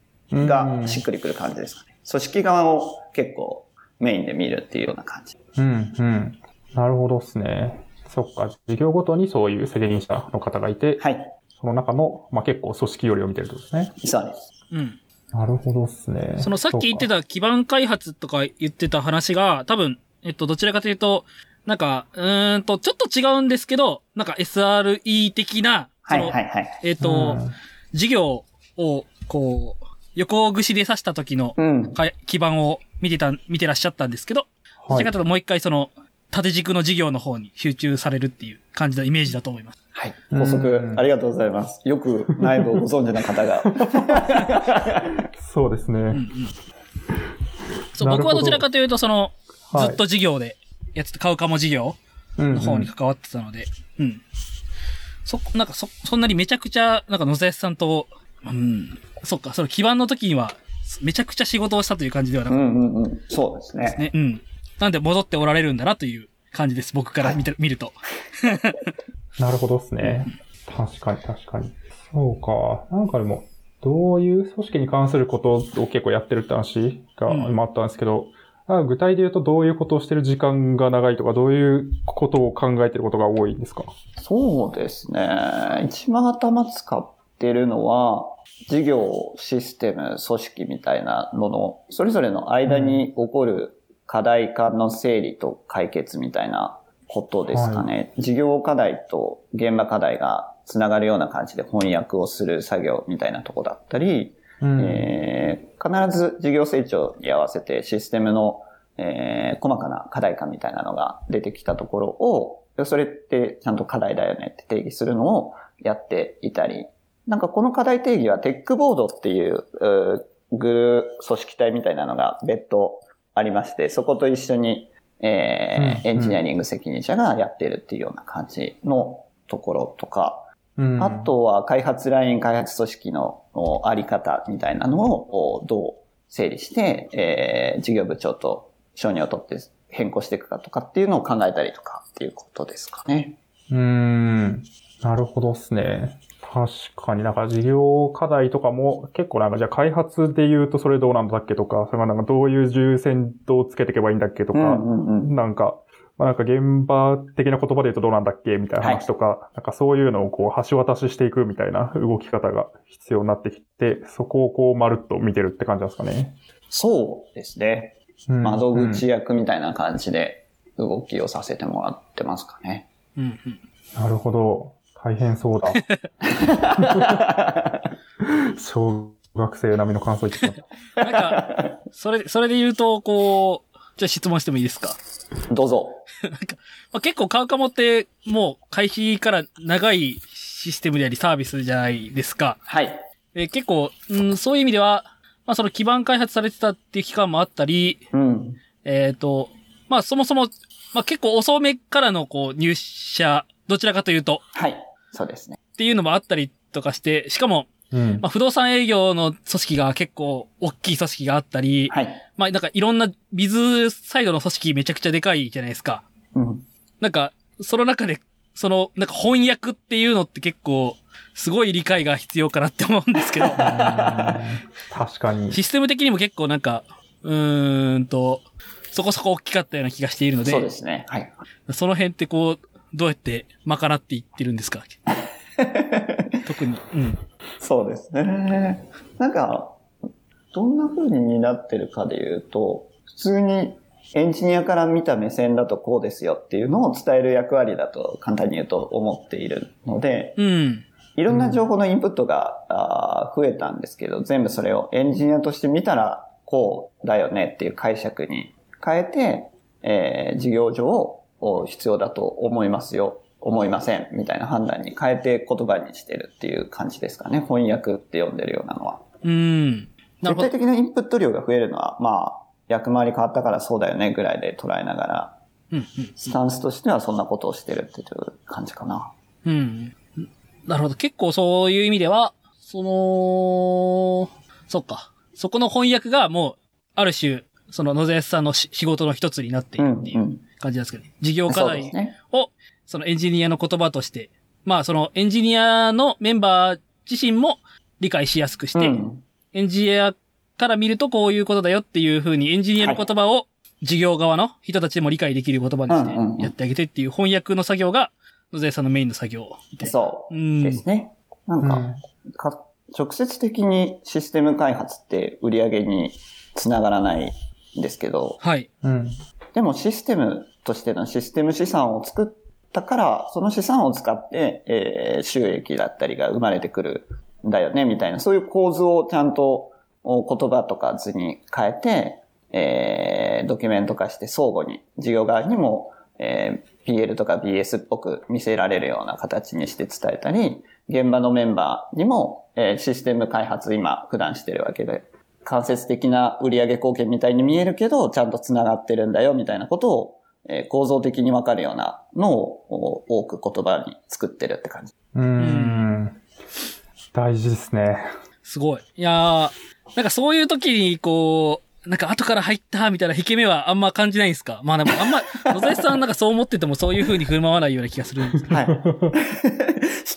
がしっくりくる感じですかね。組織側を結構メインで見るっていうような感じ。うん、うん。なるほどですね。そっか、事業ごとにそういう責任者の方がいて、はい。その中の、まあ、結構組織よりを見てるってことですね。そうです。うん。なるほどですね。そのさっき言ってた。た基盤開発とか言ってた話が、多分、えっと、どちらかというと、なんか、うーんと、ちょっと違うんですけど、なんか SRE 的な、そのはいはいはい。えっと、事業を、こう、横串で刺した時のうん。か基盤を見てた、見てらっしゃったんですけど、どはいちらかというともう一回その、縦軸の事業の方に集中されるっていう感じのイメージだと思います。はい。うん補足、ありがとうございます。よく内部をご存知な方が。そうですね。うんうん。そう、僕はどちらかというと、その、はいずっと事業でやってた、買うかも事業うんの方に関わってたので、うん。そ、なんかそ、そんなにめちゃくちゃ、なんか野沢さんと、うん。そっか、その基盤の時には、めちゃくちゃ仕事をしたという感じではなうくてんうんうん。そうですね。ね、うん。なんで戻っておられるんだなという感じです、僕から見て、見ると。なるほどですね。確かに確かに。そうか。なんかでも、どういう組織に関することを結構やってるって話が今あったんですけど、なんか具体で言うとどういうことをしてる時間が長いとか、どういうことを考えてることが多いんですか？そうですね。一番頭使ってるのは、事業、システム、組織みたいなのの、それぞれの間に起こる課題化の整理と解決みたいなことですかね。事業課題と現場課題がつながるような感じで翻訳をする作業みたいなとこだったり、うんえー必ず事業成長に合わせてシステムの、えー細かな課題感みたいなのが出てきたところを、それってちゃんと課題だよねって定義するのをやっていたり、なんかこの課題定義はテックボードっていううーグルー組織体みたいなのが別途ありまして、そこと一緒に、えーうんエンジニアリング責任者がやっているっていうような感じのところとか、うんあとは開発ライン、開発組織のおあり方みたいなのをおどう整理して、えー事業部長と承認を取って変更していくかとかっていうのを考えたりとかっていうことですかね。うーん。なるほどですね。確かになんか事業課題とかも結構なんかじゃあ開発で言うとそれどうなんだっけとか、それがなんかどういう重点度をつけていけばいいんだっけとか、うんうんうん。なんか、まあ、なんか現場的な言葉で言うとどうなんだっけみたいな話とか、なんかそういうのをこう橋渡ししていくみたいな動き方が必要になってきて、そこをこうまるっと見てるって感じなんですかね。そうですね。うん窓口役みたいな感じで動きをさせてもらってますかね。うんうん。なるほど。大変そうだ。小学生並みの感想言ってきた。なんか、それ、それで言うと、こう、じゃあ質問してもいいですか？どうぞ。まあ、結構カウカモって、もう開始から長いシステムでありサービスじゃないですか。はい。で結構、うん、そういう意味では、まあその基盤開発されてたっていう期間もあったり、うん。えっ、と、まあそもそも、まあ結構遅めからのこう入社、どちらかというと、はい。そうですね。っていうのもあったりとかして、しかも、うんまあ不動産営業の組織が結構大きい組織があったり、はい。まあなんかいろんなビズサイドの組織めちゃくちゃでかいじゃないですか。うん。なんか、その中で、その、なんか翻訳っていうのって結構、すごい理解が必要かなって思うんですけど、確かに。システム的にも結構なんか、うーんと、そこそこ大きかったような気がしているので、そうですね。はい。その辺ってこう、どうやって賄っていってるんですか？特に。うん。そうですね。なんか、どんな風に担ってるかで言うと、普通にエンジニアから見た目線だとこうですよっていうのを伝える役割だと簡単に言うと思っているので、うん。いろんな情報のインプットが、増えたんですけど、全部それをエンジニアとして見たらこうだよねっていう解釈に変えて、えー事業上お必要だと思いますよ、思いませんみたいな判断に変えて言葉にしてるっていう感じですかね。翻訳って呼んでるようなのは。うん。絶対的なインプット量が増えるのは、まあ、役回り変わったからそうだよねぐらいで捉えながら、うん、スタンスとしてはそんなことをしてるっていう感じかな。うん。うん。なるほど。結構そういう意味では、その、そっか。そこの翻訳がもう、ある種、その野瀬さんのし仕事の一つになっているっていううん感じなんですけどね。事業課題。を、そのエンジニアの言葉として、まあそのエンジニアのメンバー自身も理解しやすくして、うんエンジニアから見るとこういうことだよっていう風にエンジニアの言葉を事業側の人たちでも理解できる言葉にうんうんうんしてやってあげてっていう翻訳の作業が、野添さんのメインの作業。そううん。ですね。なんか、か直接的にシステム開発って売り上げにつながらないんですけど、はい。うん。でもシステムとしてのシステム資産を作ったから、その資産を使って、えー収益だったりが生まれてくるんだよね、みたいな、そういう構図をちゃんと言葉とか図に変えて、えードキュメント化して相互に事業側にも、えー PL とか BS っぽく見せられるような形にして伝えたり、現場のメンバーにも、えーシステム開発今普段してるわけで、間接的な売上貢献みたいに見えるけど、ちゃんと繋がってるんだよみたいなことを、えー構造的にわかるようなのをお多く言葉に作ってるって感じ。うーん。大事ですね。すごい。いやー、なんかそういう時に、こう、なんか後から入ったみたいな引け目はあんま感じないんですか？まあでもあんま、野添さんなんかそう思っててもそういう風に振る舞わないような気がするんですけはい。引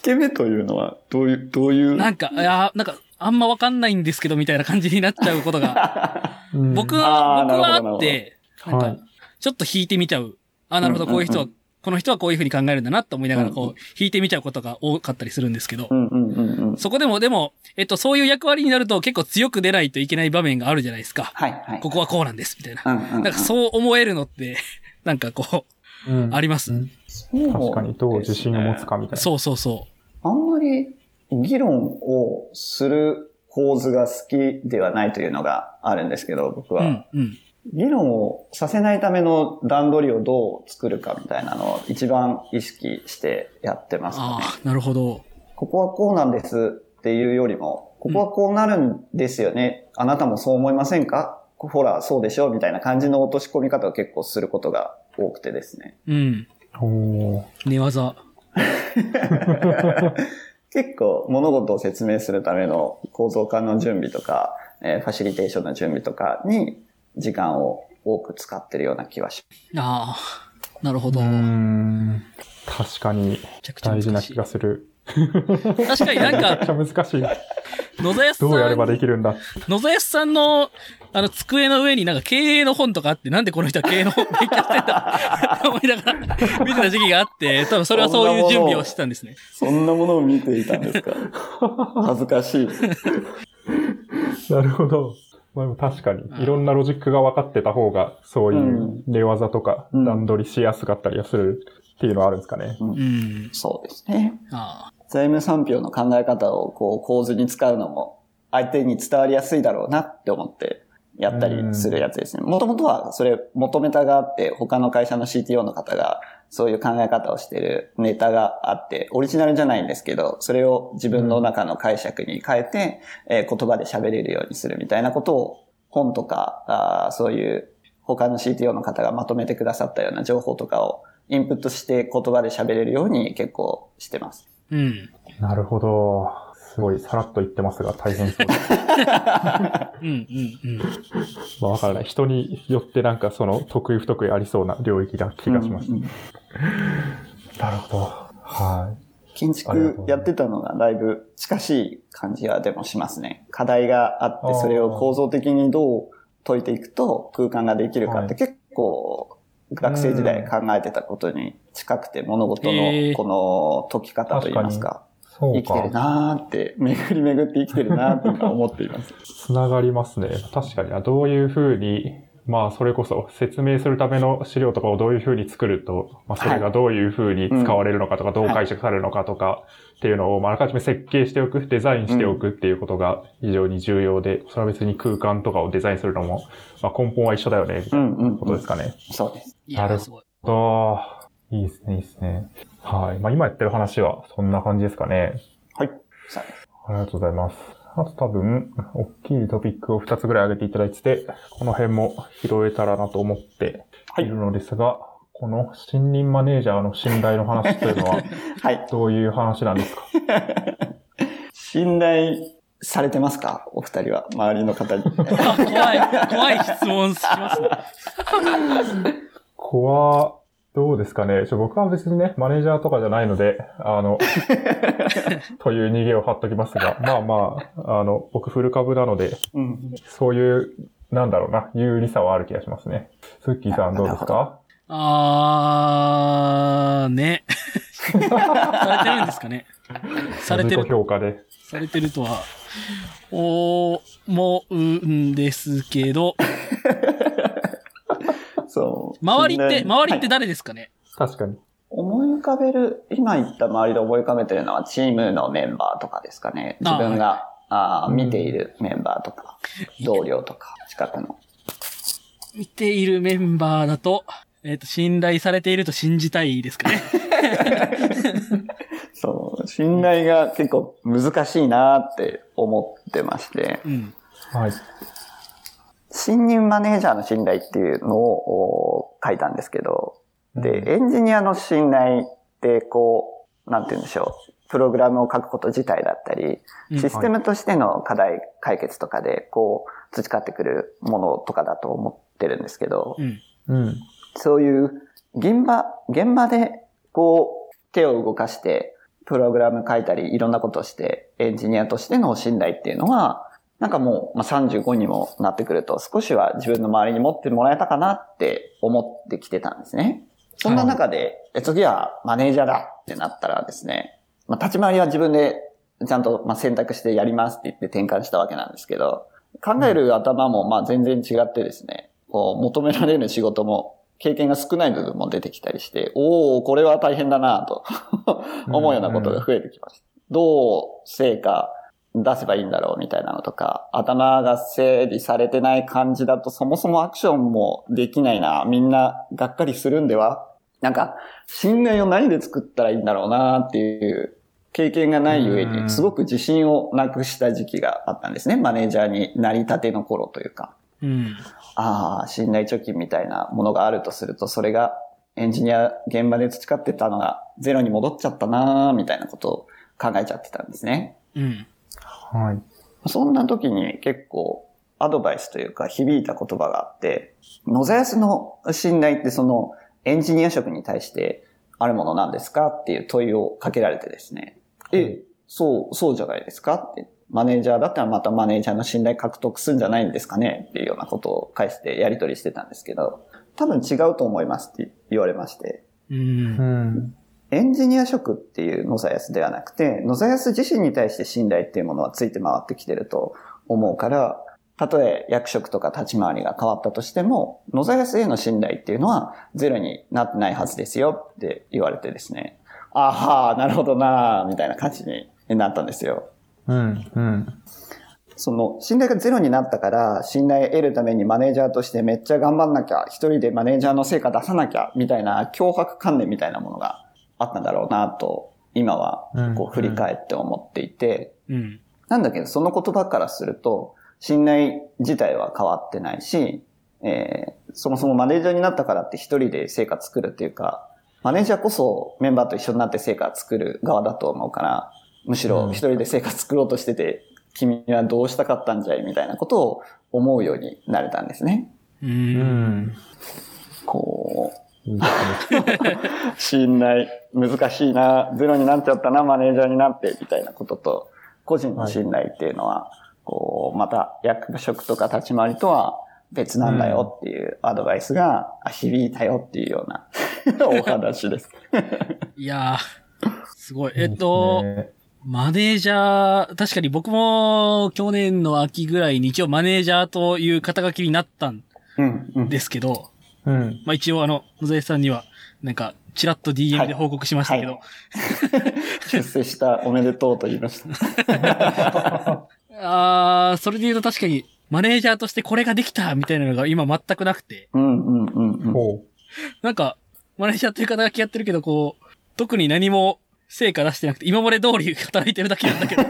け目というのは、どういう、どういう？ど。なんか、いやーなんか、あんまわかんないんですけどみたいな感じになっちゃうことが、うん僕あは、ー僕はあって、なんかはい、ちょっと引いてみちゃう。あ、なるほど、こういう人は、この人はこういう風に考えるんだなって思いながら、こう、引いてみちゃうことが多かったりするんですけどう、んうんうんうん。そこでも、でも、えっと、そういう役割になると結構強く出ないといけない場面があるじゃないですか。はいはい。ここはこうなんです、みたいな。うんうんうんなんかそう思えるのって、なんかこう、うんあります？確かにどう自信を持つかみたいな。そうそうそあんまり議論をする構図が好きではないというのがあるんですけど、僕う。は。うん、うん。議論をさせないための段取りをどう作るかみたいなのを一番意識してやってますかね。ああ、なるほど。ここはこうなんですっていうよりも、ここはこうなるんですよね。あなたもそう思いませんか？ほら、そうでしょ？みたいな感じの落とし込み方を結構することが多くてですね。うん。おー寝技。結構物事を説明するための構造化の準備とか、えーファシリテーションの準備とかに時間を多く使ってるような気はしああ、なるほど。確かに。大事な気がする。確かになんか、くちゃ難しい。野添さん、どうやればできるんだ。野添さんの、あの、机の上になんか経営の本とかあって、なんでこの人は経営の本勉強してんだって 思いながら見てた時期があって、多分それはそういう準備をしてたんですね。そんなものを見ていたんですか？恥ずかしい。なるほど。まあ、確かに、いろんなロジックが分かってた方が、そういう寝技とかうん段取りしやすかったりはするっていうのはあるんですかね。うん。そうですね。ああ。財務産票の考え方をこう構図に使うのも相手に伝わりやすいだろうなって思ってやったりするやつですね。もともとはそれ求めたがあって他の会社の CTO の方がそういう考え方をしてるネタがあって、オリジナルじゃないんですけど、それを自分の中の解釈に変えて、えー言葉で喋れるようにするみたいなことを本とか、あーそういう他の CTO の方がまとめてくださったような情報とかをインプットして言葉で喋れるように結構してます。うん。なるほど。すごい、さらっと言ってますが、大変そうです。うん、うん、うん。まあ、わからない。人によってなんかその得意不得意ありそうな領域な気がします。うんうんなるほど。は建築やってたのがだいぶ近しい感じはでもしますね。課題があって、それを構造的にどう解いていくと空間ができるかっはいて結構学生時代考えてたことに近くて物事のこの解き方といいますか、い。そう生きてるか。なーって、巡り巡って生きてるなーって今思っています。つながりますね。確かに。あどういうふうに、まあ、それこそ説明するための資料とかをどういうふうに作ると、まあ、それがどういうふうに使われるのかとか、どう解釈されるのかとかっていうのを、まあ、あらかじめ設計しておく、デザインしておくっていうことが非常に重要で、それは別に空間とかをデザインするのも、まあ、根本は一緒だよね、みたいなうんうん、ことですかね。そうです。なるすごい。と、いいですね、いいですね。はい。まあ、今やってる話はそんな感じですかね。はい。さありがとうございます。あと多分、大きいトピックを2つぐらい挙げていただいてて、この辺も拾えたらなと思っているのですが、この新任マネージャーの信頼の話というのは、あ はい。どういう話なんですか？信頼されてますか？お二人は、周りの方に。あ 怖い、怖い質問しますね。ここは、どうですかね？ちょ僕は別にね、マネージャーとかじゃないので、あの、という逃げを張っときますが、まあまあ、あの、僕フル株なので、うん。そういうなんだろうな、有利さはある気がしますね。スッキーさんどうですか？あー、ね。されてるんですかね？されてる、評価で。されてるとは、思うんですけど、そう。周りって、周りってはい誰ですかね、確かに。思い浮かべる、今言った周りで思い浮かべてるのはチームのメンバーとかですかね。自分が、あーうん見ているメンバーとか、同僚とか、近くの。見ているメンバーだと、えっ、と、信頼されていると信じたいですかね？そう、信頼が結構難しいなって思ってまして、うん。はい。新任マネージャーの信頼っていうのをお書いたんですけど、で、エンジニアの信頼ってこう、なんて言うんでしょう。プログラムを書くこと自体だったり、うんシステムとしての課題解決とかで、こう、培ってくるものとかだと思ってるんですけど。そういう現場、現場でこう手を動かしてプログラム書いたりいろんなことをしてエンジニアとしての信頼っていうのはなんかもう、まあ、35にもなってくると少しは自分の周りに持ってもらえたかなって思ってきてたんですね。そんな中で、え次はマネージャーだってなったらですね、まあ、立ち回りは自分でちゃんとまあ選択してやりますって言って転換したわけなんですけど、考える頭もまあ全然違ってですね、こう求められる仕事も経験が少ない部分も出てきたりして、おおこれは大変だなと思うようなことが増えてきました。どう成果出せばいいんだろうみたいなのとか、頭が整理されてない感じだとそもそもアクションもできないな、みんながっかりするんではなんか、信頼を何で作ったらいいんだろうなっていう経験がないゆえうんに、すごく自信をなくした時期があったんですね。マネージャーになり立ての頃というか。うん。ああ、信頼貯金みたいなものがあるとすると、それがエンジニア現場で培ってたのがゼロに戻っちゃったなーみたいなことを考えちゃってたんですね。うん。はい。そんな時に結構アドバイスというか響いた言葉があって、野沢安の信頼ってそのエンジニア職に対してあるものなんですかっていう問いをかけられてですね。え、そう、そうじゃないですか？って。マネージャーだったらまたマネージャーの信頼獲得するんじゃないんですかね？っていうようなことを返してやり取りしてたんですけど、多分違うと思いますって言われまして。うんう。ん。エンジニア職っていう野沢安ではなくて、野沢安自身に対して信頼っていうものはついて回ってきてると思うから、たとえ役職とか立ち回りが変わったとしても、野沢安への信頼っていうのはゼロになってないはずですよって言われてですね。あはー、なるほどなー、みたいな感じになったんですよ。うん。うん。その、信頼がゼロになったから、信頼を得るためにマネージャーとしてめっちゃ頑張んなきゃ、一人でマネージャーの成果出さなきゃ、みたいな脅迫観念みたいなものがあったんだろうなと、今はこう振り返って思っていて、うん。なんだけど、その言葉からすると、信頼自体は変わってないし、えーそもそもマネージャーになったからって一人で成果作るっていうか、マネージャーこそメンバーと一緒になって成果作る側だと思うから、むしろ一人で成果作ろうとしてて、君はどうしたかったんじゃいみたいなことを思うようになれたんですね。う。うんん。こう、いいですね。信頼、難しいな、ゼロになっちゃったな、マネージャーになって、みたいなことと、個人の信頼っていうのは、こう、また役職とか立ち回りとは別なんだよっていうアドバイスが、あ響いたよっていうような お話です。いやー、すごい。えっと、マネージャー、確かに僕も去年の秋ぐらいに一応マネージャーという肩書きになったんうん、うん。ですけど、うん。まあ一応あの、野添さんには、なんか、ちらっと DM で報告しましたけど、はい出世したおめでとうと言いました。あー、それで言うと確かに、マネージャーとしてこれができたみたいなのが今全くなくて、うん、うん、うん、うん。ほなんか、マネージャーという肩書きやってるけど、こう、特に何も成果出してなくて、今まで通り働いてるだけなんだけどな。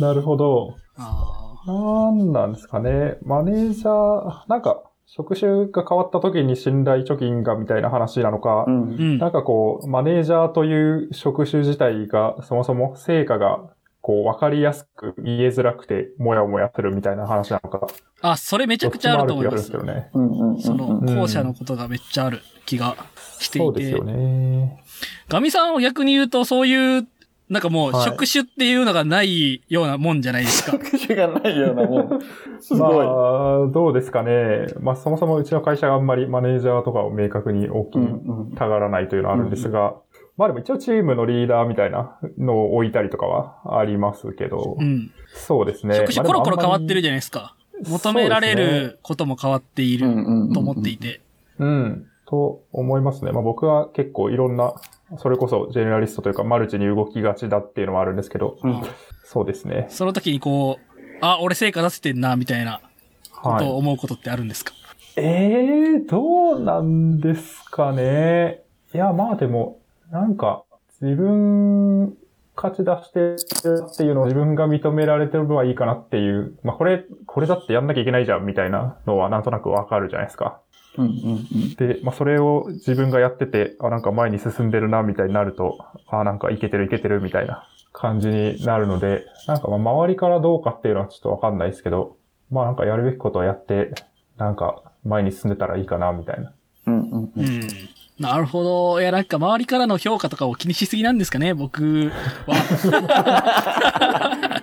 なるほど。あなんなんですかね。マネージャー、なんか、職種が変わった時に信頼貯金がみたいな話なのか、うん。なんかこう、マネージャーという職種自体が、そもそも成果が、こう、わかりやすく言えづらくて、もやもやするみたいな話なのか。あ、それめちゃくちゃあると思いますするんですうん、うん、うん。その、ん後者のことがめっちゃある気がしていて。そうですよね。ガミさんは逆に言うと、そういうなんかもう、はい職種っていうのがないようなもんじゃないですか。職種がないようなもん。すまごい。あ、どうですかね。まあ、そもそもうちの会社があんまりマネージャーとかを明確に大きうんにうんたがらないというのはあるんですが、まあでも一応チームのリーダーみたいなのを置いたりとかはありますけど、うん。そうですね。職種コロコロ変わってるじじゃないですか。求められることも変わっていると思っていて。ゃうん。と思いますね。まあ僕は結構いろんな、それこそジェネラリストというかマルチに動きがちだっていうのもあるんですけど、うんそうですね。その時にこう、あ、俺成果出せてんな、みたいなことをはい。思うことってあるんですか、ええー、どうなんですかね。いや、まあでも、なんか、自分、勝ち出してるっていうのを自分が認められてるのはいいかなっていう。まあこれ、これだってやんなきゃいけないじゃんみたいなのはなんとなくわかるじゃないですか。うんうんうんで、まあそれを自分がやってて、あ、なんか前に進んでるなみたいになると、あ、なんかいけてるいけてるみたいな感じになるので、なんかまあ周りからどうかっていうのはちょっとわかんないですけど、まあなんかやるべきことをやって、なんか前に進んでたらいいかなみたいな。うんうんううんん。なるほど。いや、なんか周りからの評価とかを気にしすぎなんですかね、僕は。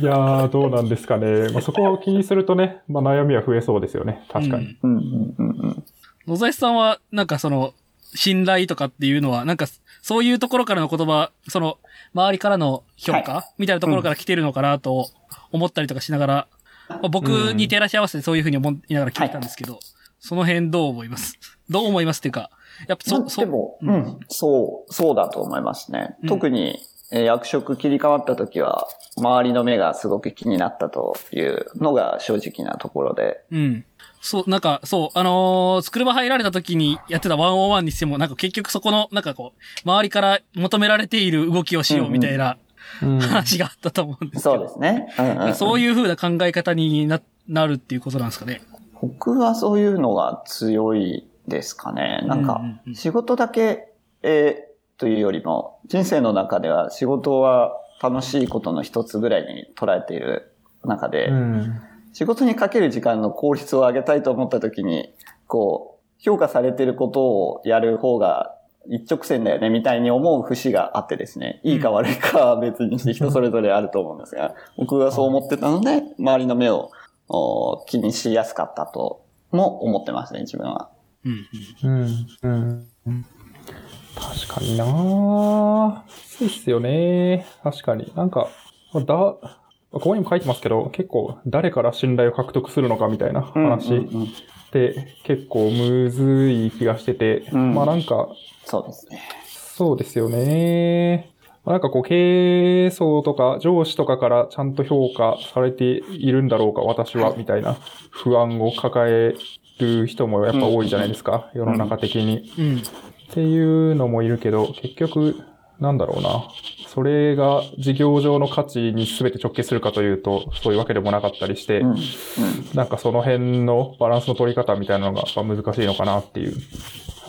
いやー、どうなんですかね。まあ、そこを気にするとね、まあ、悩みは増えそうですよね。確かに。うんうんうんうんうん野崎さんは、なんかその、信頼とかっていうのは、なんか、そういうところからの言葉、その、周りからの評価、はみたいなところから来てるのかなと思ったりとかしながら、まあ僕に照らし合わせてそういうふうに思いながら聞いたんですけど、その辺どう思います？どう思いますっていうか、やっぱそ、そ、でも、ううんん、そう、そうだと思いますね。うん特に、えー役職切り替わった時は、周りの目がすごく気になったというのが正直なところで。うん。そう、なんか、そう、あのー、スクルバ入られた時にやってた101にしても、なんか結局そこの、なんかこう、周りから求められている動きをしようみたいなうん。話があったと思うんですけそうど、ですね。うんうんうんそういう風な考え方にな、なるっていうことなんですかね。僕はそういうのが強いですかね。なんか仕事だけ、えーというよりも、人生の中では仕事は楽しいことの一つぐらいに捉えている中で、うん。仕事にかける時間の効率を上げたいと思った時に、こう、評価されていることをやる方が一直線だよね、みたいに思う節があってですね、いいか悪いかは別にして人それぞれあると思うんですが、僕はそう思ってたので、周りの目をお気にしやすかったとも思ってますね、自分は。うんうん。うん。うん。確かになぁ。そうっすよね。確かに。なんか、だ、ここにも書いてますけど、結構誰から信頼を獲得するのかみたいな話って結構むずい気がしてて、うんまあなんか、そうですね。そうですよね。まあなんかこう、経営層とか上司とかからちゃんと評価されているんだろうか、私は、みたいな不安を抱える人もやっぱ多いじゃないですか、世の中的に。うん。っていうのもいるけど、結局、なんだろうな。それが事業上の価値に全て直結するかというと、そういうわけでもなかったりして、うん。うん。なんかその辺のバランスの取り方みたいなのがやっぱ難しいのかなっていう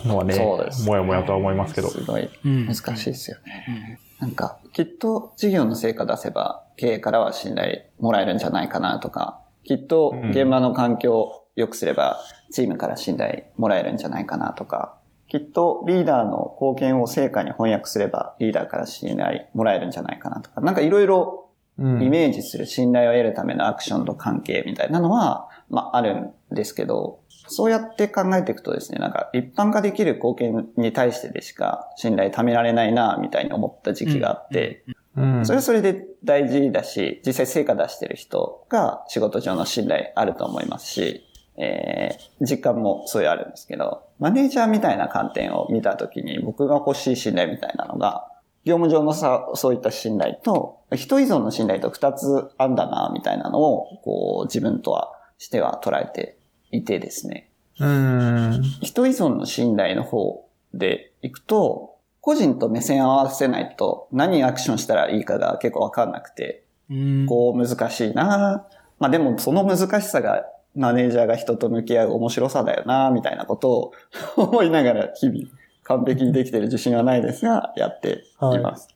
のはね、そうです。もやもやとは思いますけど。すごいうん。難しいですよね。なんか、きっと事業の成果出せば、経営からは信頼もらえるんじゃないかなとか、きっとうん現場の環境を良くすれば、チームから信頼もらえるんじゃないかなとか、きっとリーダーの貢献を成果に翻訳すれば、リーダーから信頼もらえるんじゃないかなとか、なんかいろいろうん。イメージする信頼を得るためのアクションと関係みたいなのは、まあ、あるんですけど、そうやって考えていくとですね、なんか一般化できる貢献に対してでしか信頼貯められないな、みたいに思った時期があって、うん。それはそれで大事だし、実際成果出してる人が仕事上の信頼あると思いますし、えー、実感もそういうあるんですけど、マネージャーみたいな観点を見たときに僕が欲しい信頼みたいなのが、業務上のさ、そういった信頼と、人依存の信頼と二つあんだな、みたいなのを、こう、自分とはしては捉えていてですね。うん。人依存の信頼の方でいくと、個人と目線を合わせないと何アクションしたらいいかが結構わかんなくて、うん。こう難しいなまあでもその難しさがマネージャーが人と向き合う面白さだよなみたいなことを思いながら日々完璧にできてる自信はないですが、やっています。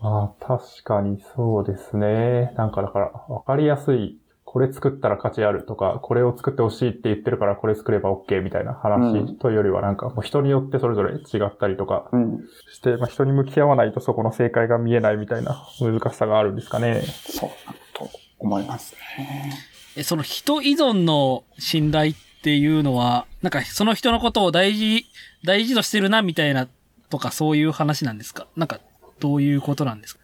まあ確かにそうですね。なんかだから分かりやすいこれ作ったら価値あるとか、これを作ってほしいって言ってるからこれ作れば OK みたいなう話んというよりはなんかもう人によってそれぞれ違ったりとかうん。して、まあ、人に向き合わないとそこの正解が見えないみたいな難しさがあるんですかね。そうだと思いますね。え、その人依存の信頼っていうのは、なんかその人のことを大事、大事としてるなみたいなとかそういう話なんですか？なんかどういうことなんですか？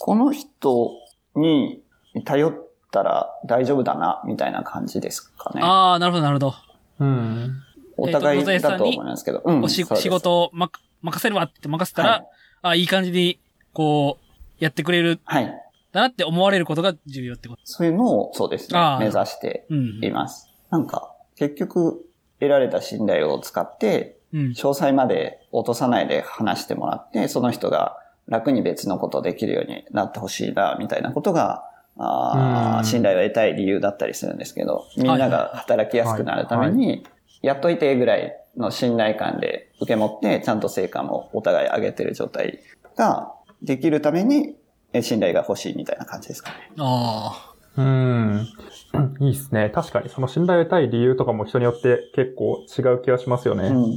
この人に頼ったら大丈夫だな、みたいな感じですかね。ああ、なるほどなるほど。うん。お互いだと思いますけど。うんお仕事をま、任せるわって任せたら、はいああ、いい感じに、こう、やってくれる、はい。だなって思われることが重要ってこと。そういうのを、そうですね目指してうん。います。なんか、結局、得られた信頼を使って、うん。詳細まで落とさないで話してもらって、その人が楽に別のことできるようになってほしいな、みたいなことが、あ信頼を得たい理由だったりするんですけど、みんなが働きやすくなるために、やっといてぐらいの信頼感で受け持って、ちゃんと成果もお互い上げてる状態ができるために、え信頼が欲しいみたいな感じですかね。あうん。いいですね。確かにその信頼を得たい理由とかも人によって結構違う気がしますよね。うん。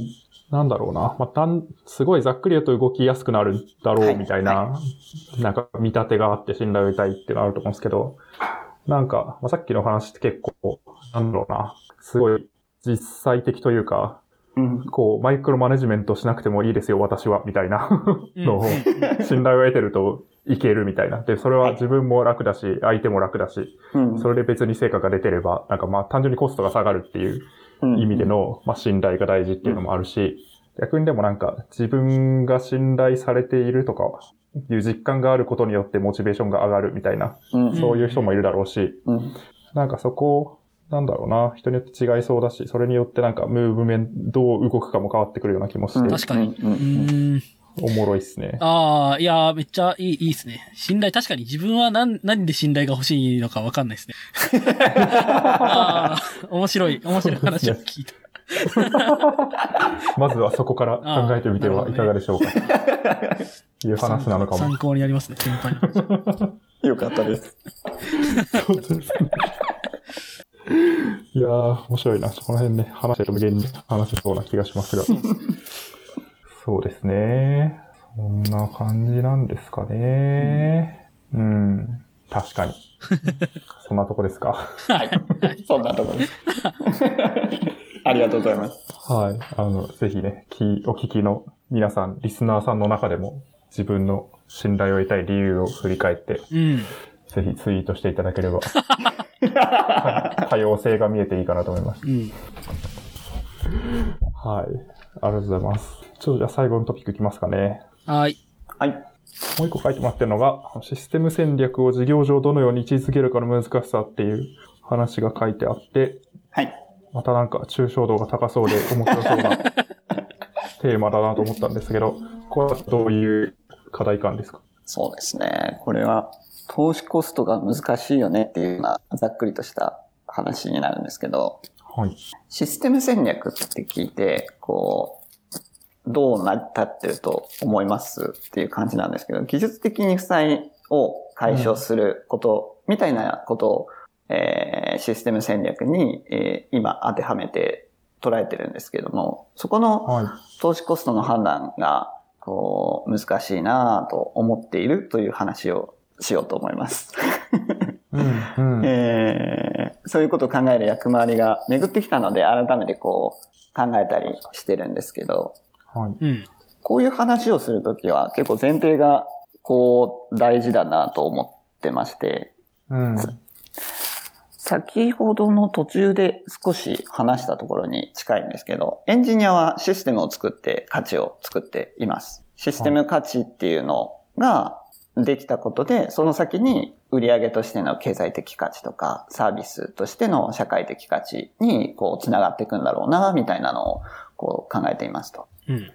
なんだろうな。まあ、だん、すごいざっくり言うと動きやすくなるだろはいうみたいな、なんか見立てがあって信頼を得たいっていうのはあると思うんですけど、なんか、まあ、さっきの話って結構、なんだろうな。すごい実際的というか、うん。こう、マイクロマネジメントしなくてもいいですよ、私は、みたいなのを、信頼を得てるといけるみたいな。で、それは自分も楽だし、相手も楽だし、うん。それで別に成果が出てれば、なんかまあ単純にコストが下がるっていううん意味での、まあ、信頼が大事っていうのもあるし、逆にでもなんか自分が信頼されているとかいう実感があることによってモチベーションが上がるみたいな、うん。そういう人もいるだろうし、うん。なんかそこ、なんだろうな、人によって違いそうだし、それによってなんかムーブメント、どう動くかも変わってくるような気もして、確かに。おもろいっすね。ああ、いやー、めっちゃいい、いいですね。信頼、確かに自分は何、何で信頼が欲しいのかわかんないですね。ああ、面白い、面白い話を聞いた。まずはそこから考えてみてはいかがでしょうか。という話なのかも。参考になりますね、先輩の。よかったです。そうですね。いやー、面白いな。この辺ね、話してると無限に話せそうな気がしますが。そうですね。そんな感じなんですかね。うん。確かに。そんなとこですか？はい。そんなところです。ありがとうございます。はい。あの、ぜひね、きお聞きの皆さん、リスナーさんの中でも、自分の信頼を得たい理由を振り返って、うん。ぜひツイートしていただければ、は い多様性が見えていいかなと思います。うん。はい。ありがとうございます。ちょっとじゃあ最後のトピックいきますかね。はい。はい。もう一個書いてもらってるのが、システム戦略を事業上どのように位置づけるかの難しさっていう話が書いてあって、はい。またなんか抽象度が高そうで面白そうな テーマだなと思ったんですけど、これはどういう課題感ですか？そうですね。これは、投資コストが難しいよねっていうような、ざっくりとした話になるんですけど、はい。システム戦略って聞いて、こう、どう成り立ってると思いますっていう感じなんですけど、技術的に負債を解消すること、みたいなことを、えーシステム戦略に、えー今当てはめて捉えてるんですけども、そこのはい。投資コストの判断が、こう、難しいなぁと思っているという話をしようと思います。うん、うん。えーそういうことを考える役回りが巡ってきたので、改めてこう、考えたりしてるんですけど、はい。うん。こういう話をするときは結構前提が、こう、大事だなと思ってまして、うん。先ほどの途中で少し話したところに近いんですけど、エンジニアはシステムを作って価値を作っています。システム価値っていうのができたことで、その先に売上としての経済的価値とか、サービスとしての社会的価値にこう繋がっていくんだろうな、みたいなのをこう考えていますと。うん。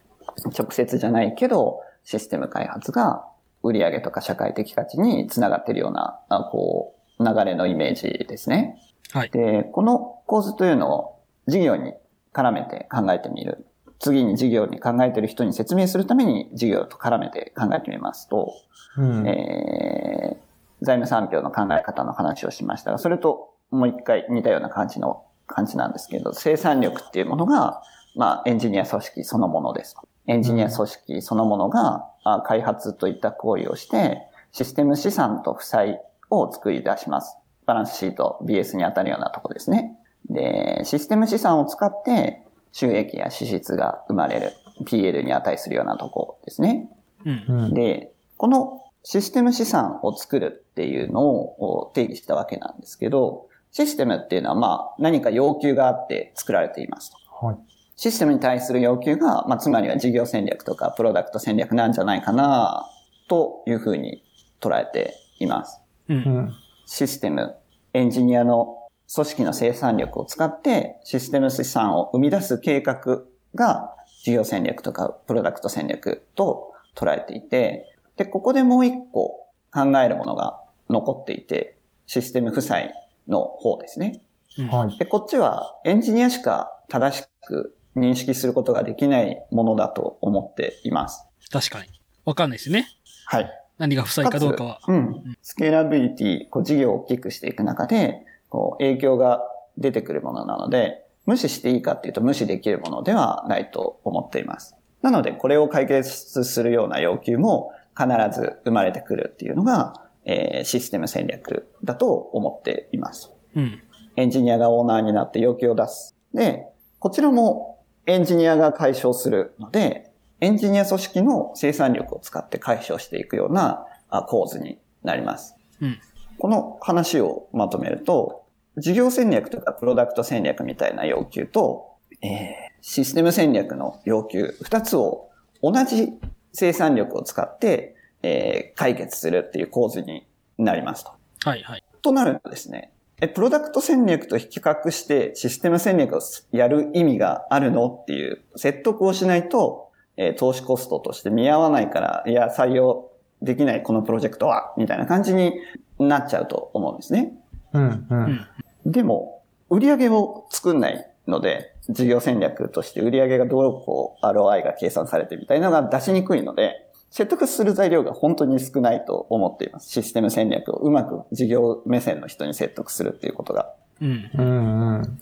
直接じゃないけど、システム開発が売上とか社会的価値につながっているような、あこう、流れのイメージですね。はい。で、この構図というのを事業に絡めて考えてみる。次に事業に考えている人に説明するために事業と絡めて考えてみますと、うん。えー財務産業の考え方の話をしましたが、それともう一回似たような感じの感じなんですけど、生産力っていうものが、まあ、エンジニア組織そのものです。エンジニア組織そのものが、あ開発といった行為をして、システム資産と負債を作り出します。バランスシート、BS に当たるようなとこですね。で、システム資産を使って収益や支出が生まれる。PL に値するようなとこですね。うん。うん。で、このシステム資産を作るっていうのを定義したわけなんですけど、システムっていうのはまあ何か要求があって作られていますと。はい。システムに対する要求が、まあつまりは事業戦略とかプロダクト戦略なんじゃないかなというふうに捉えています。う。うんん。システム、エンジニアの組織の生産力を使ってシステム資産を生み出す計画が事業戦略とかプロダクト戦略と捉えていて、で、ここでもう一個考えるものが残っていて、システム負債の方ですね。うんはい。で、こっちはエンジニアしか正しく認識することができないものだと思っています。確かに。わかんないですね。はい。何が負債かどうかは。つうん。スケーラビリティ、こう事業を大きくしていく中で、こう影響が出てくるものなので、無視していいかっていうと無視できるものではないと思っています。なので、これを解決するような要求も必ず生まれてくるっていうのが、えーシステム戦略だと思っています。うん。エンジニアがオーナーになって要求を出す。で、こちらもエンジニアが解消するので、エンジニア組織の生産力を使って解消していくようなあ構図になります。うん。この話をまとめると、事業戦略とかプロダクト戦略みたいな要求と、えーシステム戦略の要求、二つを同じ生産力を使って、えー解決するっていう構図になりますと。はいはい。となるとですね、え、プロダクト戦略と比較してシステム戦略をやる意味があるのっていう説得をしないと、えー投資コストとして見合わないから、いや、採用できないこのプロジェクトは、みたいな感じになっちゃうと思うんですね。うん。う。うんん。でも、売り上げを作んないので、事業戦略として売り上げがどうこう ROI が計算されてみたいなのが出しにくいので、説得する材料が本当に少ないと思っています。システム戦略をうまく事業目線の人に説得するっていうことが。うん。うん。うん。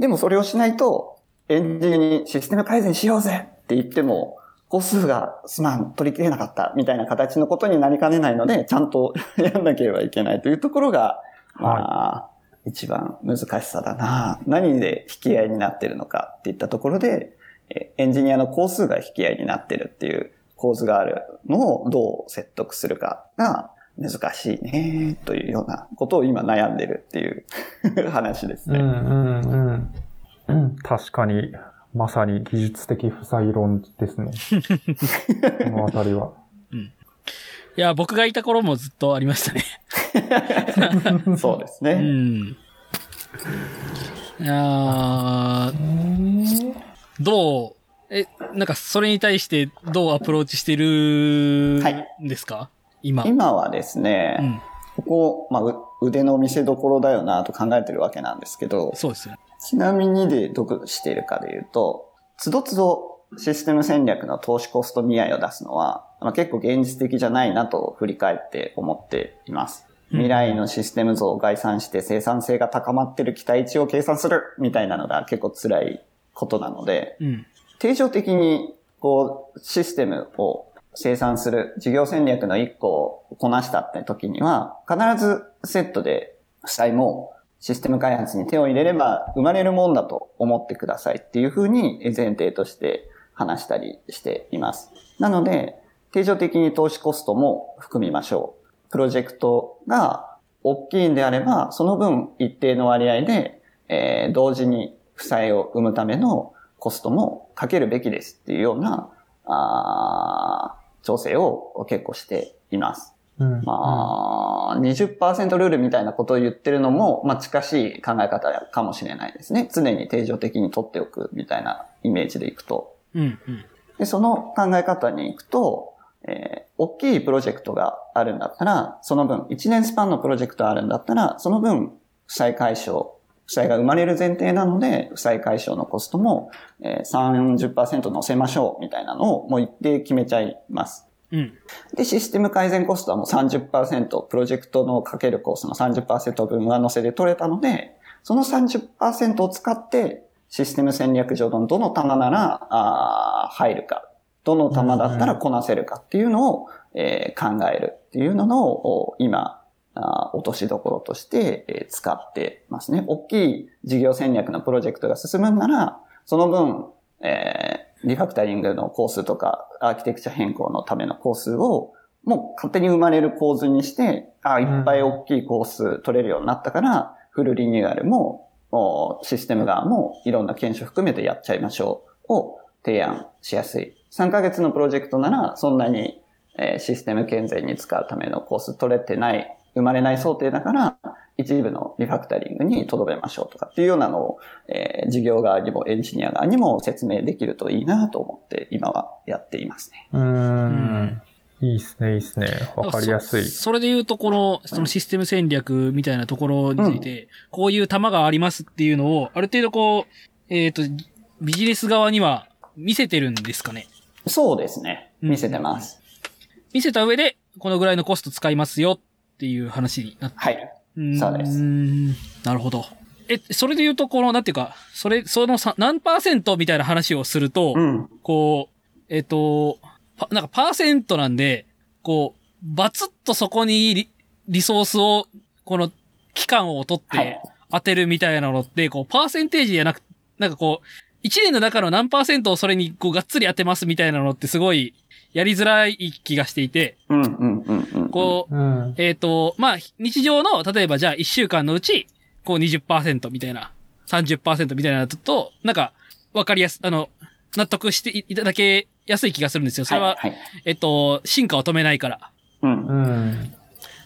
でもそれをしないと、エンジニアにシステム改善しようぜって言っても、個数がすまん、取り切れなかったみたいな形のことになりかねないので、ちゃんとやんなければいけないというところが、まあ、一番難しさだな。何で引き合いになってるのかっていったところで、えエンジニアの工数が引き合いになってるっていう構図があるのをどう説得するかが難しいね、というようなことを今悩んでるっていう 話ですね。うん。うん。うん。確かに、まさに技術的負債論ですね。このあたりは。いや、僕がいた頃もずっとありましたね。う そうですね。ん。いやーどう、え、なんかそれに対してどうアプローチしてるはいんですか、今。今はですね、うん。ここ、まあ、う腕の見せ所だよなと考えてるわけなんですけど、そうですよね。ちなみにでどうしているかで言うと、つどつどシステム戦略の投資コスト見合いを出すのは、まあ、結構現実的じゃないなと振り返って思っています。うん未来のシステム像を概算して生産性が高まってる期待値を計算するみたいなのが結構辛いことなので、うん。定常的に、こう、システムを生産する事業戦略の一個をこなしたって時には、必ずセットで負債もシステム開発に手を入れれば生まれるもんだと思ってくださいっていうふうに前提として話したりしています。なので、定常的に投資コストも含みましょう。プロジェクトが大きいんであれば、その分一定の割合で、えー同時に負債を生むためのコストもかけるべきですっていうような、あー調整を結構しています。うん。まあ、20%ルールみたいなことを言ってるのも、まあ近しい考え方かもしれないですね。常に定常的に取っておくみたいなイメージでいくと。うん。うん。で、その考え方に行くと、えー大きいプロジェクトがあるんだったら、その分、1年スパンのプロジェクトあるんだったら、その分、負債解消、負債が生まれる前提なので、負債解消のコストも、えー30%乗せましょうみたいなのをもう一定決めちゃいます。うん。で、システム改善コストはもう30%、プロジェクトのかけるコストの30%分上乗せで取れたので、その30%を使って、システム戦略上のどの玉ならあー入るか、どの玉だったらこなせるかっていうのを、えー考えるっていうののを今、落としどころとして、使ってますね。大きい事業戦略のプロジェクトが進むんなら、その分、えーリファクタリングの工数とか、アーキテクチャ変更のための工数を、もう勝手に生まれる構図にして、あ、いっぱい大きいコース取れるようになったから、フルリニューアルも、システム側もいろんな検証含めてやっちゃいましょうを提案しやすい。3ヶ月のプロジェクトなら、そんなに、えシステム健全に使うためのコース取れてない、生まれない想定だから、一部のリファクタリングに留めましょうとかっていうようなのを、えー事業側にもエンジニア側にも説明できるといいなと思って今はやっていますね。うーん。いいっすね、いいっすね。わかりやすい。そそれで言うと、この、そのシステム戦略みたいなところについて、こういう玉がありますっていうのを、ある程度こう、えっ、と、ビジネス側には見せてるんですかね？そうですね。うん見せてます。見せた上で、このぐらいのコスト使いますよっていう話になってはい。うそうですんなるほど。え、それで言うと、この、なんていうか、それ、そのさ何パーセントみたいな話をすると、うん。こう、えっ、と、パなんかパーセントなんで、こう、バツッとそこにリリソースを、この期間を取ってはい当てるみたいなのって、こう、パーセンテージじゃなく、なんかこう、一年の中の何パーセントをそれにこう、がっつり当てますみたいなのってすごい、やりづらい気がしていて、うんうんうんうん。こう、うん。えっ、と、まあ、日常の、例えばじゃあ1週間のうち、こう20%みたいな、30%みたいなのだと、なんか、わかりやす、あの、納得していただけやすい気がするんですよ。それは、はい。はいえっと、進化を止めないから。うん。うん。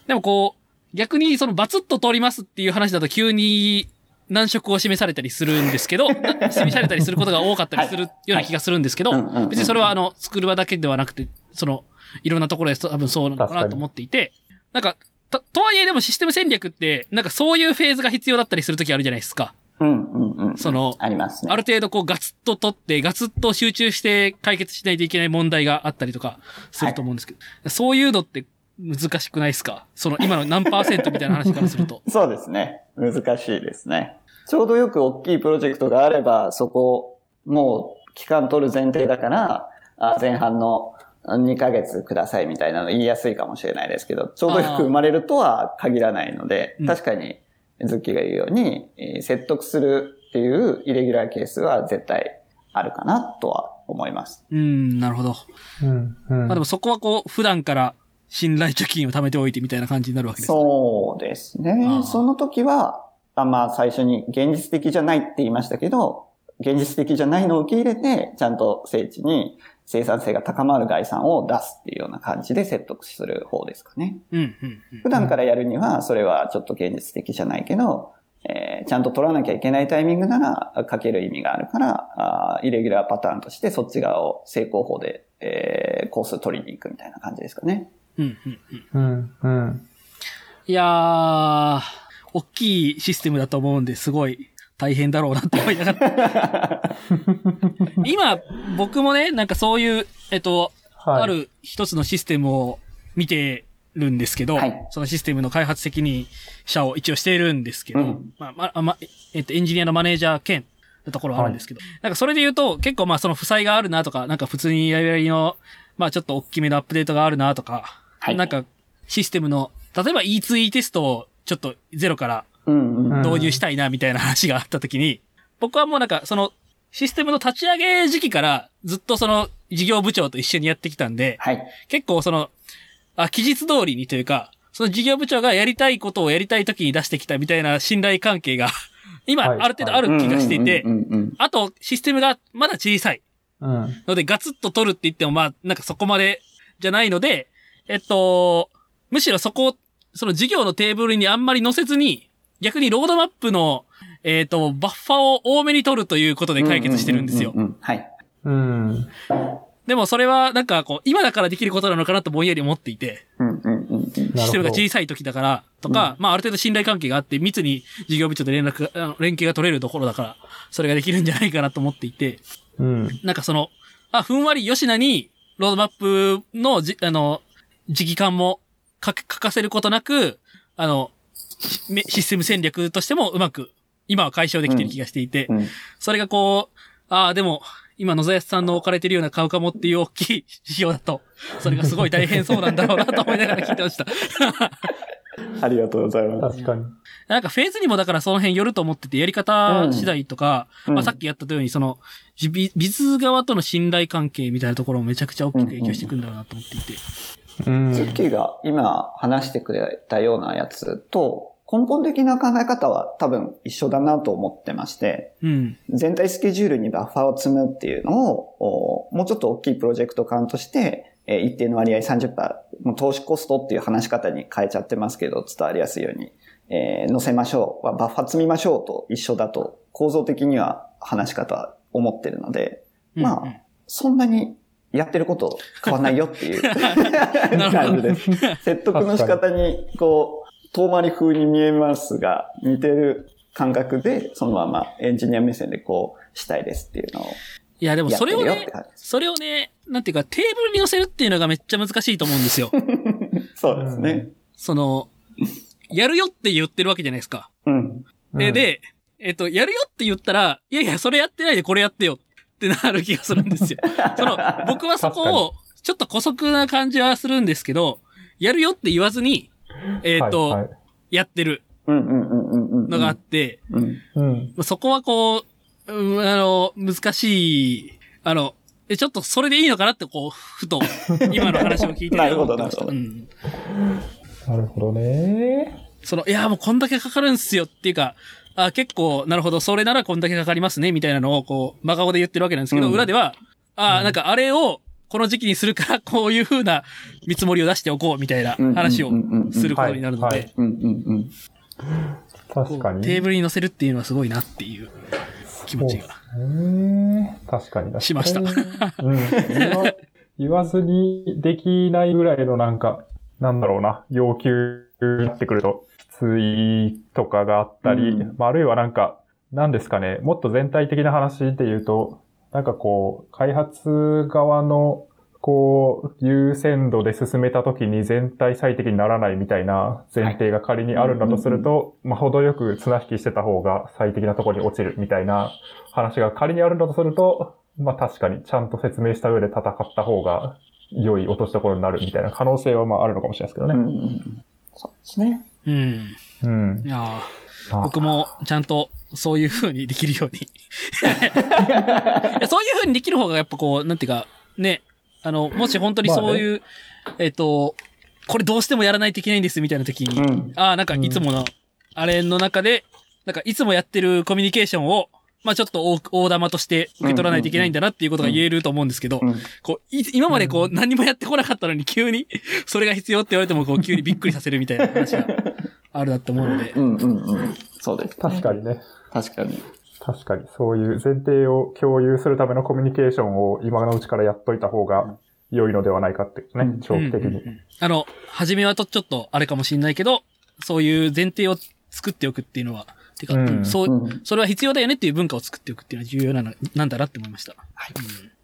でもこう、逆にそのバツッと通りますっていう話だと急に難色を示されたりするんですけど、な 示されたりすることが多かったりするような気がするんですけど、別にそれはあの、作る場だけではなくて、その、いろんなところで多分そうなのかなと思っていて、なんか、と、とはいえでもシステム戦略って、なんかそういうフェーズが必要だったりするときあるじゃないですか。うんうんうん。その、ありますね。ある程度こうガツッと取って、ガツッと集中して解決しないといけない問題があったりとかすると思うんですけど、そういうのって難しくないですか？その今の何パーセントみたいな話からすると。そうですね。難しいですね。ちょうどよく大きいプロジェクトがあれば、そこ、もう期間取る前提だから、あ前半の2ヶ月くださいみたいなの言いやすいかもしれないですけど、ちょうどよく生まれるとは限らないのでうん、確かに、ズッキーが言うように、えー説得するっていうイレギュラーケースは絶対あるかなとは思います。うん、なるほど。うん。うん。まあでもそこはこう、普段から信頼貯金を貯めておいてみたいな感じになるわけですか。そうですあねあ。その時は、あまあ最初に現実的じゃないって言いましたけど、現実的じゃないのを受け入れて、ちゃんと聖地に生産性が高まる概算を出すっていうような感じで説得する方ですかね。うん、うん、うん。普段からやるには、それはちょっと現実的じゃないけど、えーちゃんと取らなきゃいけないタイミングなら、かける意味があるから、あーイレギュラーパターンとしてそっち側を成功法で、えーコース取りに行くみたいな感じですかね。うん、うん、うん。うん。うん。いやー、大きいシステムだと思うんで、すごい大変だろうなって思いながら。今、僕もね、なんかそういう、えっと、はい。ある一つのシステムを見てるんですけど、はいそのシステムの開発責任者を一応しているんですけど、うんまあ、まあ、まえっと、エンジニアのマネージャー兼のところはあるんですけど、なんかそれで言うと、結構まあその負債があるなとか、なんか普通にライブラリの、まあちょっと大きめのアップデートがあるなとか、はいなんかシステムの、例えば E2E テストをちょっとゼロからうんうん。うん導入したいなみたいな話があった時に、僕はもうなんかそのシステムの立ち上げ時期からずっとその事業部長と一緒にやってきたんで、はい。結構その、あ、期日通りにというか、その事業部長がやりたいことをやりたい時に出してきたみたいな信頼関係が、今、はいある程度ある気がしていてあと、システムがまだ小さいうん。ので、ガツッと取るって言っても、まあ、なんかそこまでじゃないので、えっと、むしろそこを、その事業のテーブルにあんまり載せずに、逆にロードマップの、えっと、バッファを多めに取るということで解決してるんですよはい。うん。でもそれは、なんかこう、今だからできることなのかなとぼんやり思っていて、うんうんうんうん。システムが小さい時だから、とか、まあある程度信頼関係があって、密に事業部長と連絡連携が取れるところだから、それができるんじゃないかなと思っていて、うん。なんかその、あ、ふんわり吉名に、ロードマップのじ、あの、時期間もか書かせることなく、あの、めシステム戦略としてもうまく、今は解消できてる気がしていて、うん。それがこう、ああ、でも、今野沢康さんの置かれてるような買うかもっていう大きい 指標だと、それがすごい大変そうなんだろうなと思いながら聞いてました。ありがとうございます。確かに。なんかフェーズにもだからその辺よると思ってて、やり方次第とか、うんまあさっきやったように、その、ビビズ側との信頼関係みたいなところもめちゃくちゃ大きく影響してくるんだろうなと思っていて。うん。ツッキーが今話してくれたようなやつと、根本的な考え方は多分一緒だなと思ってまして、うん。全体スケジュールにバッファーを積むっていうのを、おもうちょっと大きいプロジェクト感として、えー一定の割合30%、もう投資コストっていう話し方に変えちゃってますけど、伝わりやすいように、えー載せましょう、バッファー積みましょうと一緒だと、構造的には話し方は思ってるので、まあうん。うんそんなにやってること変わんないよっていう 感じです。説得の仕方に、こう、遠回り風に見えますが、似てる感覚で、そのままエンジニア目線でこう、したいですっていうのをいや、でもそれをね。それをね、なんていうか、テーブルに乗せるっていうのがめっちゃ難しいと思うんですよ。そうですね。その、やるよって言ってるわけじゃないですか。うん。で、で、えっと、やるよって言ったら、いやいや、それやってないでこれやってよってなる気がするんですよ。その、僕はそこを、ちょっと古速な感じはするんですけど、やるよって言わずに、えっと、はいはいやってるうんうんうんうんうん。のがあって、うん。うん。そこはこう、うんあの、難しい、あの、えちょっとそれでいいのかなって、こう、ふと、今の話を聞いてなるほどなるうん。なるほどね。その、いや、もうこんだけかかるんすよっていうか、あ結構、なるほど、それならこんだけかかりますね、みたいなのを、こう、真顔で言ってるわけなんですけど、うん裏では、あなんかあれを、この時期にするから、こういう風な見積もりを出しておこう、みたいな話をうんうんうんうんすることになるので、うんうんうん。確かに。テーブルに乗せるっていうのはすごいなっていう気持ちが。確かに。しましたうん。言わ言わずにできないぐらいのなんか、なんだろうな、要求になってくると、いとかがあったり、うんまあ、あるいはなんか、なんですかね、もっと全体的な話で言うと、なんかこう、開発側の、こう、優先度で進めたときに全体最適にならないみたいな前提が仮にあるんだとすると、まあ、程よく綱引きしてた方が最適なところに落ちるみたいな話が仮にあるんだとすると、まあ確かにちゃんと説明した上で戦った方が良い落としどころになるみたいな可能性はまああるのかもしれないですけどうんね。うんうん。そうですね。うん。うんい。やーあ僕もちゃんとそういう風にできるように。いやそういう風にできる方がやっぱこう、なんていうか、ね、あの、もし本当にそういう、えっ、と、これどうしてもやらないといけないんですみたいな時に、うん。ああ、なんかいつもの、あれの中で、なんかいつもやってるコミュニケーションを、まあちょっと大大玉として受け取らないといけないんだなっていうことが言えると思うんですけど、うんこう、い今までこう何もやってこなかったのに急に、それが必要って言われてもこう急にびっくりさせるみたいな話があるなって思うのでう、んうんうん。そうです、確かにね。確かに。確かに。そういう前提を共有するためのコミュニケーションを今のうちからやっといた方が良いのではないかってね、うん長期的に。うんうんうんあの、初めはとちょっとあれかもしれないけど、そういう前提を作っておくっていうのは、てか、うんうんそう、うんそれは必要だよねっていう文化を作っておくっていうのは重要なの、なんだなって思いました。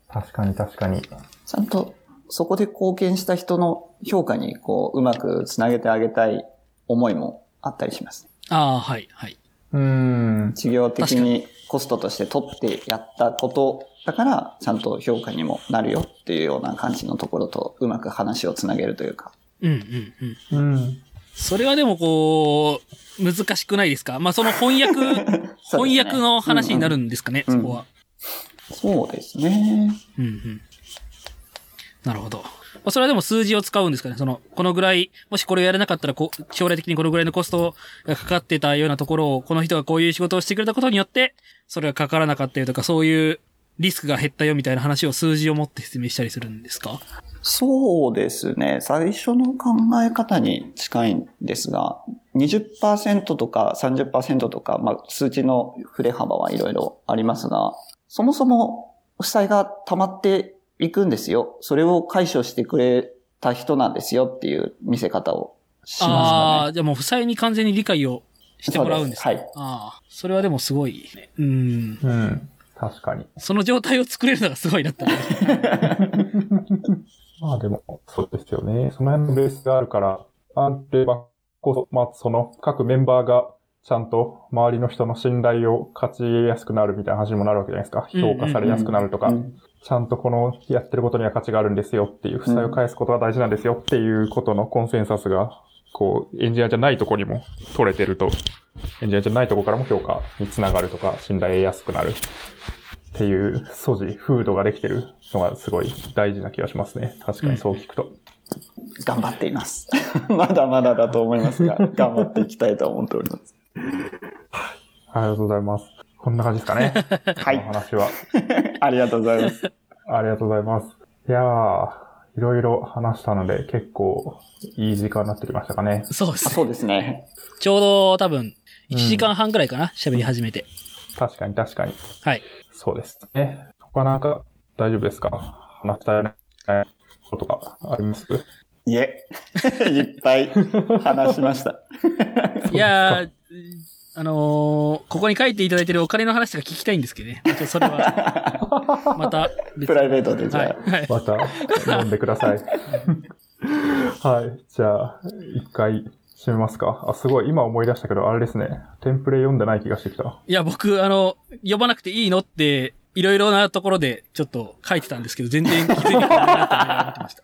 確かに確かに。ちゃんとそこで貢献した人の評価にこう、うまくつなげてあげたい思いもあったりします。ああ、はい、はい。うん。事業的にコストとして取ってやったことだから、ちゃんと評価にもなるよっていうような感じのところと、うまく話をつなげるというか。うん、うん、うん。うん。それはでもこう、難しくないですか？まあその翻訳、翻訳の話になるんですかね、うんうんそこは。そうですね。うん、うん。なるほど。まあそれはでも数字を使うんですかね？その、このぐらい、もしこれをやらなかったらこう、将来的にこのぐらいのコストがかかってたようなところを、この人がこういう仕事をしてくれたことによって、それがかからなかったよとか、そういうリスクが減ったよみたいな話を数字を持って説明したりするんですか？そうですね。最初の考え方に近いんですが、20%とか30%とか、まあ、数値の振れ幅はいろいろありますが、そもそも負債が溜まっていくんですよ。それを解消してくれた人なんですよっていう見せ方をしまあしたね。あ、じゃあもう負債に完全に理解をしてもらうんですかそうですああ、それはでもすごいね。うん。うん。確かに。その状態を作れるのがすごいなって思い まあでも、そうですよね。その辺のベースがあるから、安定はこそ、まあその各メンバーがちゃんと周りの人の信頼を勝ちやすくなるみたいな話にもなるわけじゃないですか。評価されやすくなるとか、うんちゃんとこのやってることには価値があるんですよっていう、負債を返すことが大事なんですよっていうことのコンセンサスが、こう、エンジニアじゃないとこにも取れてると、エンジニアじゃないとこからも評価につながるとか、信頼得やすくなるっていう素地、風土ができてるのがすごい大事な気がしますね。確かにそう聞くと。頑張っています。まだまだだと思いますが、頑張っていきたいと思っております。ありがとうございます。こんな感じですかね。はいこの話は。ありがとうございます。ありがとうございます。いやー、いろいろ話したので結構いい時間になってきましたかね。そうです。あそうですね。ちょうど多分、1時間半くらいかな喋り始めて。確かに確かに。はい。そうですね。他なんか大丈夫ですか？話したいねことがあります？いえ、いっぱい話しました。いやー、あのーここに書いていただいてるお金の話が聞きたいんですけどね。ちょっとそれは、またプライベートでじゃあはい。はい。また飲んでください。はい。じゃあ、一回締めますか？あ、すごい。今思い出したけど、あれですね。テンプレ読んでない気がしてきた。いや、僕、あの、呼ばなくていいのって、いろいろなところでちょっと書いてたんですけど、全然気づいてなかったんで思ってました。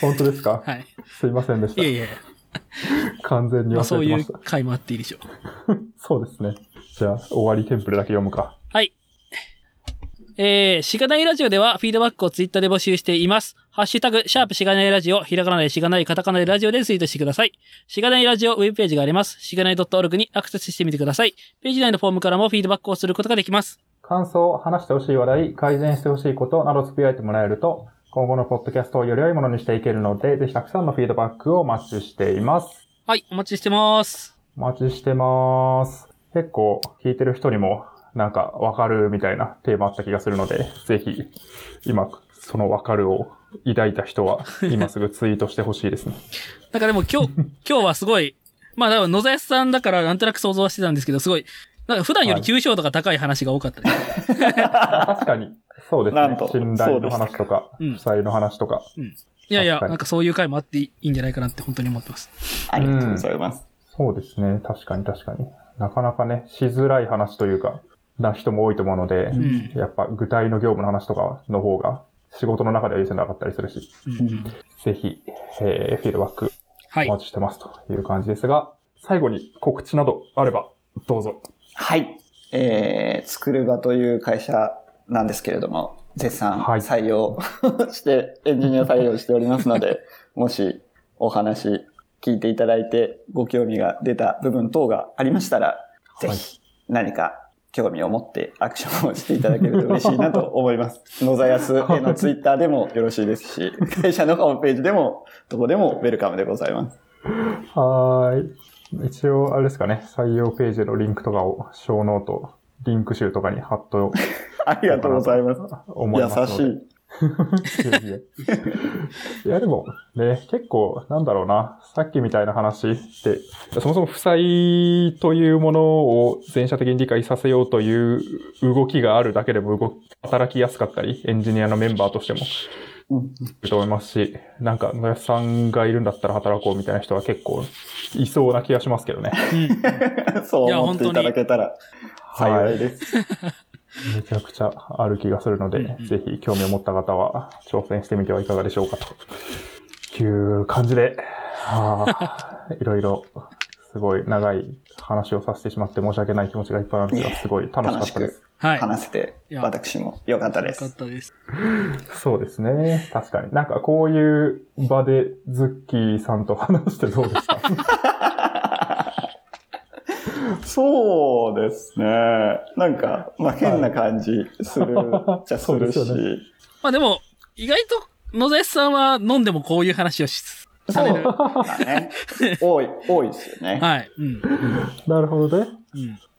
本当ですか？はい。すいませんでした。いえいえ、完全にまあそういう忘れてました。回もあっていいでしょう。そうですね。じゃあ、終わりテンプレだけ読むか。はい。えー、しがないラジオではフィードバックをツイッターで募集しています。ハッシュタグ、シャープしがないラジオ、ひらがなでしがない、カタカナでラジオでツイートしてください。しがないラジオウェブページがあります。しがない .org にアクセスしてみてください。ページ内のフォームからもフィードバックをすることができます。感想、話してほしい話題、改善してほしいことなどつぶやいてもらえると、今後のポッドキャストをより良いものにしていけるので、ぜひたくさんのフィードバックをお待ちしています。はい、お待ちしてます。お待ちしてます。結構聞いてる人にもなんかわかるみたいなテーマあった気がするので、ぜひ今そのわかるを抱いた人は 今すぐツイートしてほしいですね。なんかでも今日、今日はすごい、まあ多分野沢さんだからなんとなく想像はしてたんですけど、すごい、なんか普段より抽象度が高い話が多かったです。確かに。そうですねなんと。信頼の話とか、うん負債の話とか。いやいや、確かになんかそういう回もあっていいんじゃないかなって本当に思ってます。ありがとうございます。そうですね。確かに確かに。なかなかね、しづらい話というか、な人も多いと思うので、んやっぱ具体の業務の話とかの方が仕事の中では優先なかったりするし、うんぜひ、えー、フィードバックはいお。待ちしてますという感じですが、最後に告知などあれば、どうぞ。はい。えー、作る場という会社なんですけれども、絶賛はい採用して、エンジニア採用しておりますので、もしお話聞いていただいてご興味が出た部分等がありましたら、ぜはいひ何か興味を持ってアクションをしていただけると嬉しいなと思います。nozayasuへのツイッターでもよろしいですし、会社のホームページでも、どこでもウェルカムでございます。はーい。一応、あれですかね、採用ページのリンクとかを、ショーノート、リンク集とかに貼っと ありがとうございます。思います。優しい。いやでもね、結構なんだろうな、さっきみたいな話って、そもそも負債というものを全社的に理解させようという動きがあるだけでも動き働きやすかったり、エンジニアのメンバーとしても。うん。いると思いますし、なんか野安さんがいるんだったら働こうみたいな人は結構いそうな気がしますけどね。うん。そういや思っていただけたら幸いです。めちゃくちゃある気がするので、うんうんぜひ興味を持った方は挑戦してみてはいかがでしょうかという感じで、はあ、いろいろすごい長い話をさせてしまって申し訳ない気持ちがいっぱいあるんですが、すごい楽しかったです。はい。よ話せて私も良かったでかっす。たです。そうですね。確かに。なんかこういう場でズッキーさんと話してどうですか？そうですね。なんか、まあ変な感じするじゃするし。そうですよまあでも、意外と野沢さんは飲んでもこういう話をし、される。だね。多い、多いですよね。はい。うん。なるほどね。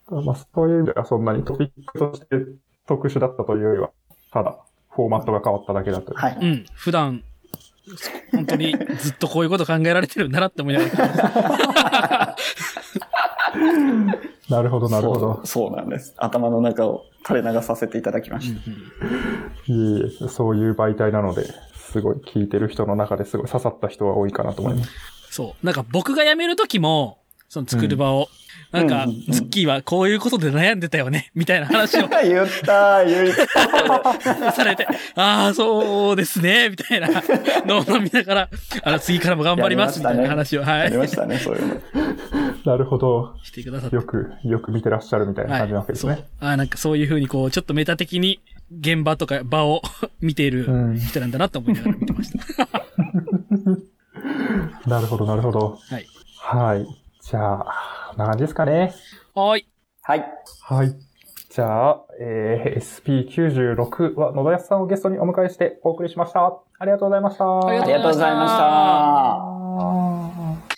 うん。まあそういう意味ではそんなにトピックとして特殊だったというよりは、ただフォーマットが変わっただけだと。はい。うん。普段、本当にずっとこういうこと考えられてるんだなって思いながら。なるほど、なるほど。そうそうなんです。頭の中を垂れ流させていただきました。いえいえ、そういう媒体なので、すごい聞いてる人の中ですごい刺さった人は多いかなと思います。そう。なんか僕が辞めるときも、その作る場を、うんうんうんズッキーはこういうことで悩んでたよね、みたいな話を 言った言った されて、ああ、そうですね、みたいな のを飲みながら、あの、次からも頑張ります、みたいな話を、はいあり。ましたね、そういうの。なるほど。してくださって。よく、よく見てらっしゃるみたいな感じなわけですそうね。。ああ、なんかそういうふうにこう、ちょっとメタ的に現場とか場を見ているうん人なんだなと思いながら見てました。なるほど、なるほど。はい。はい。じゃあ、こんな感じですかね？はーい。はい。はい。じゃあ、えー、SP96 は野田康さんをゲストにお迎えしてお送りしました。ありがとうございました。ありありがとうございました。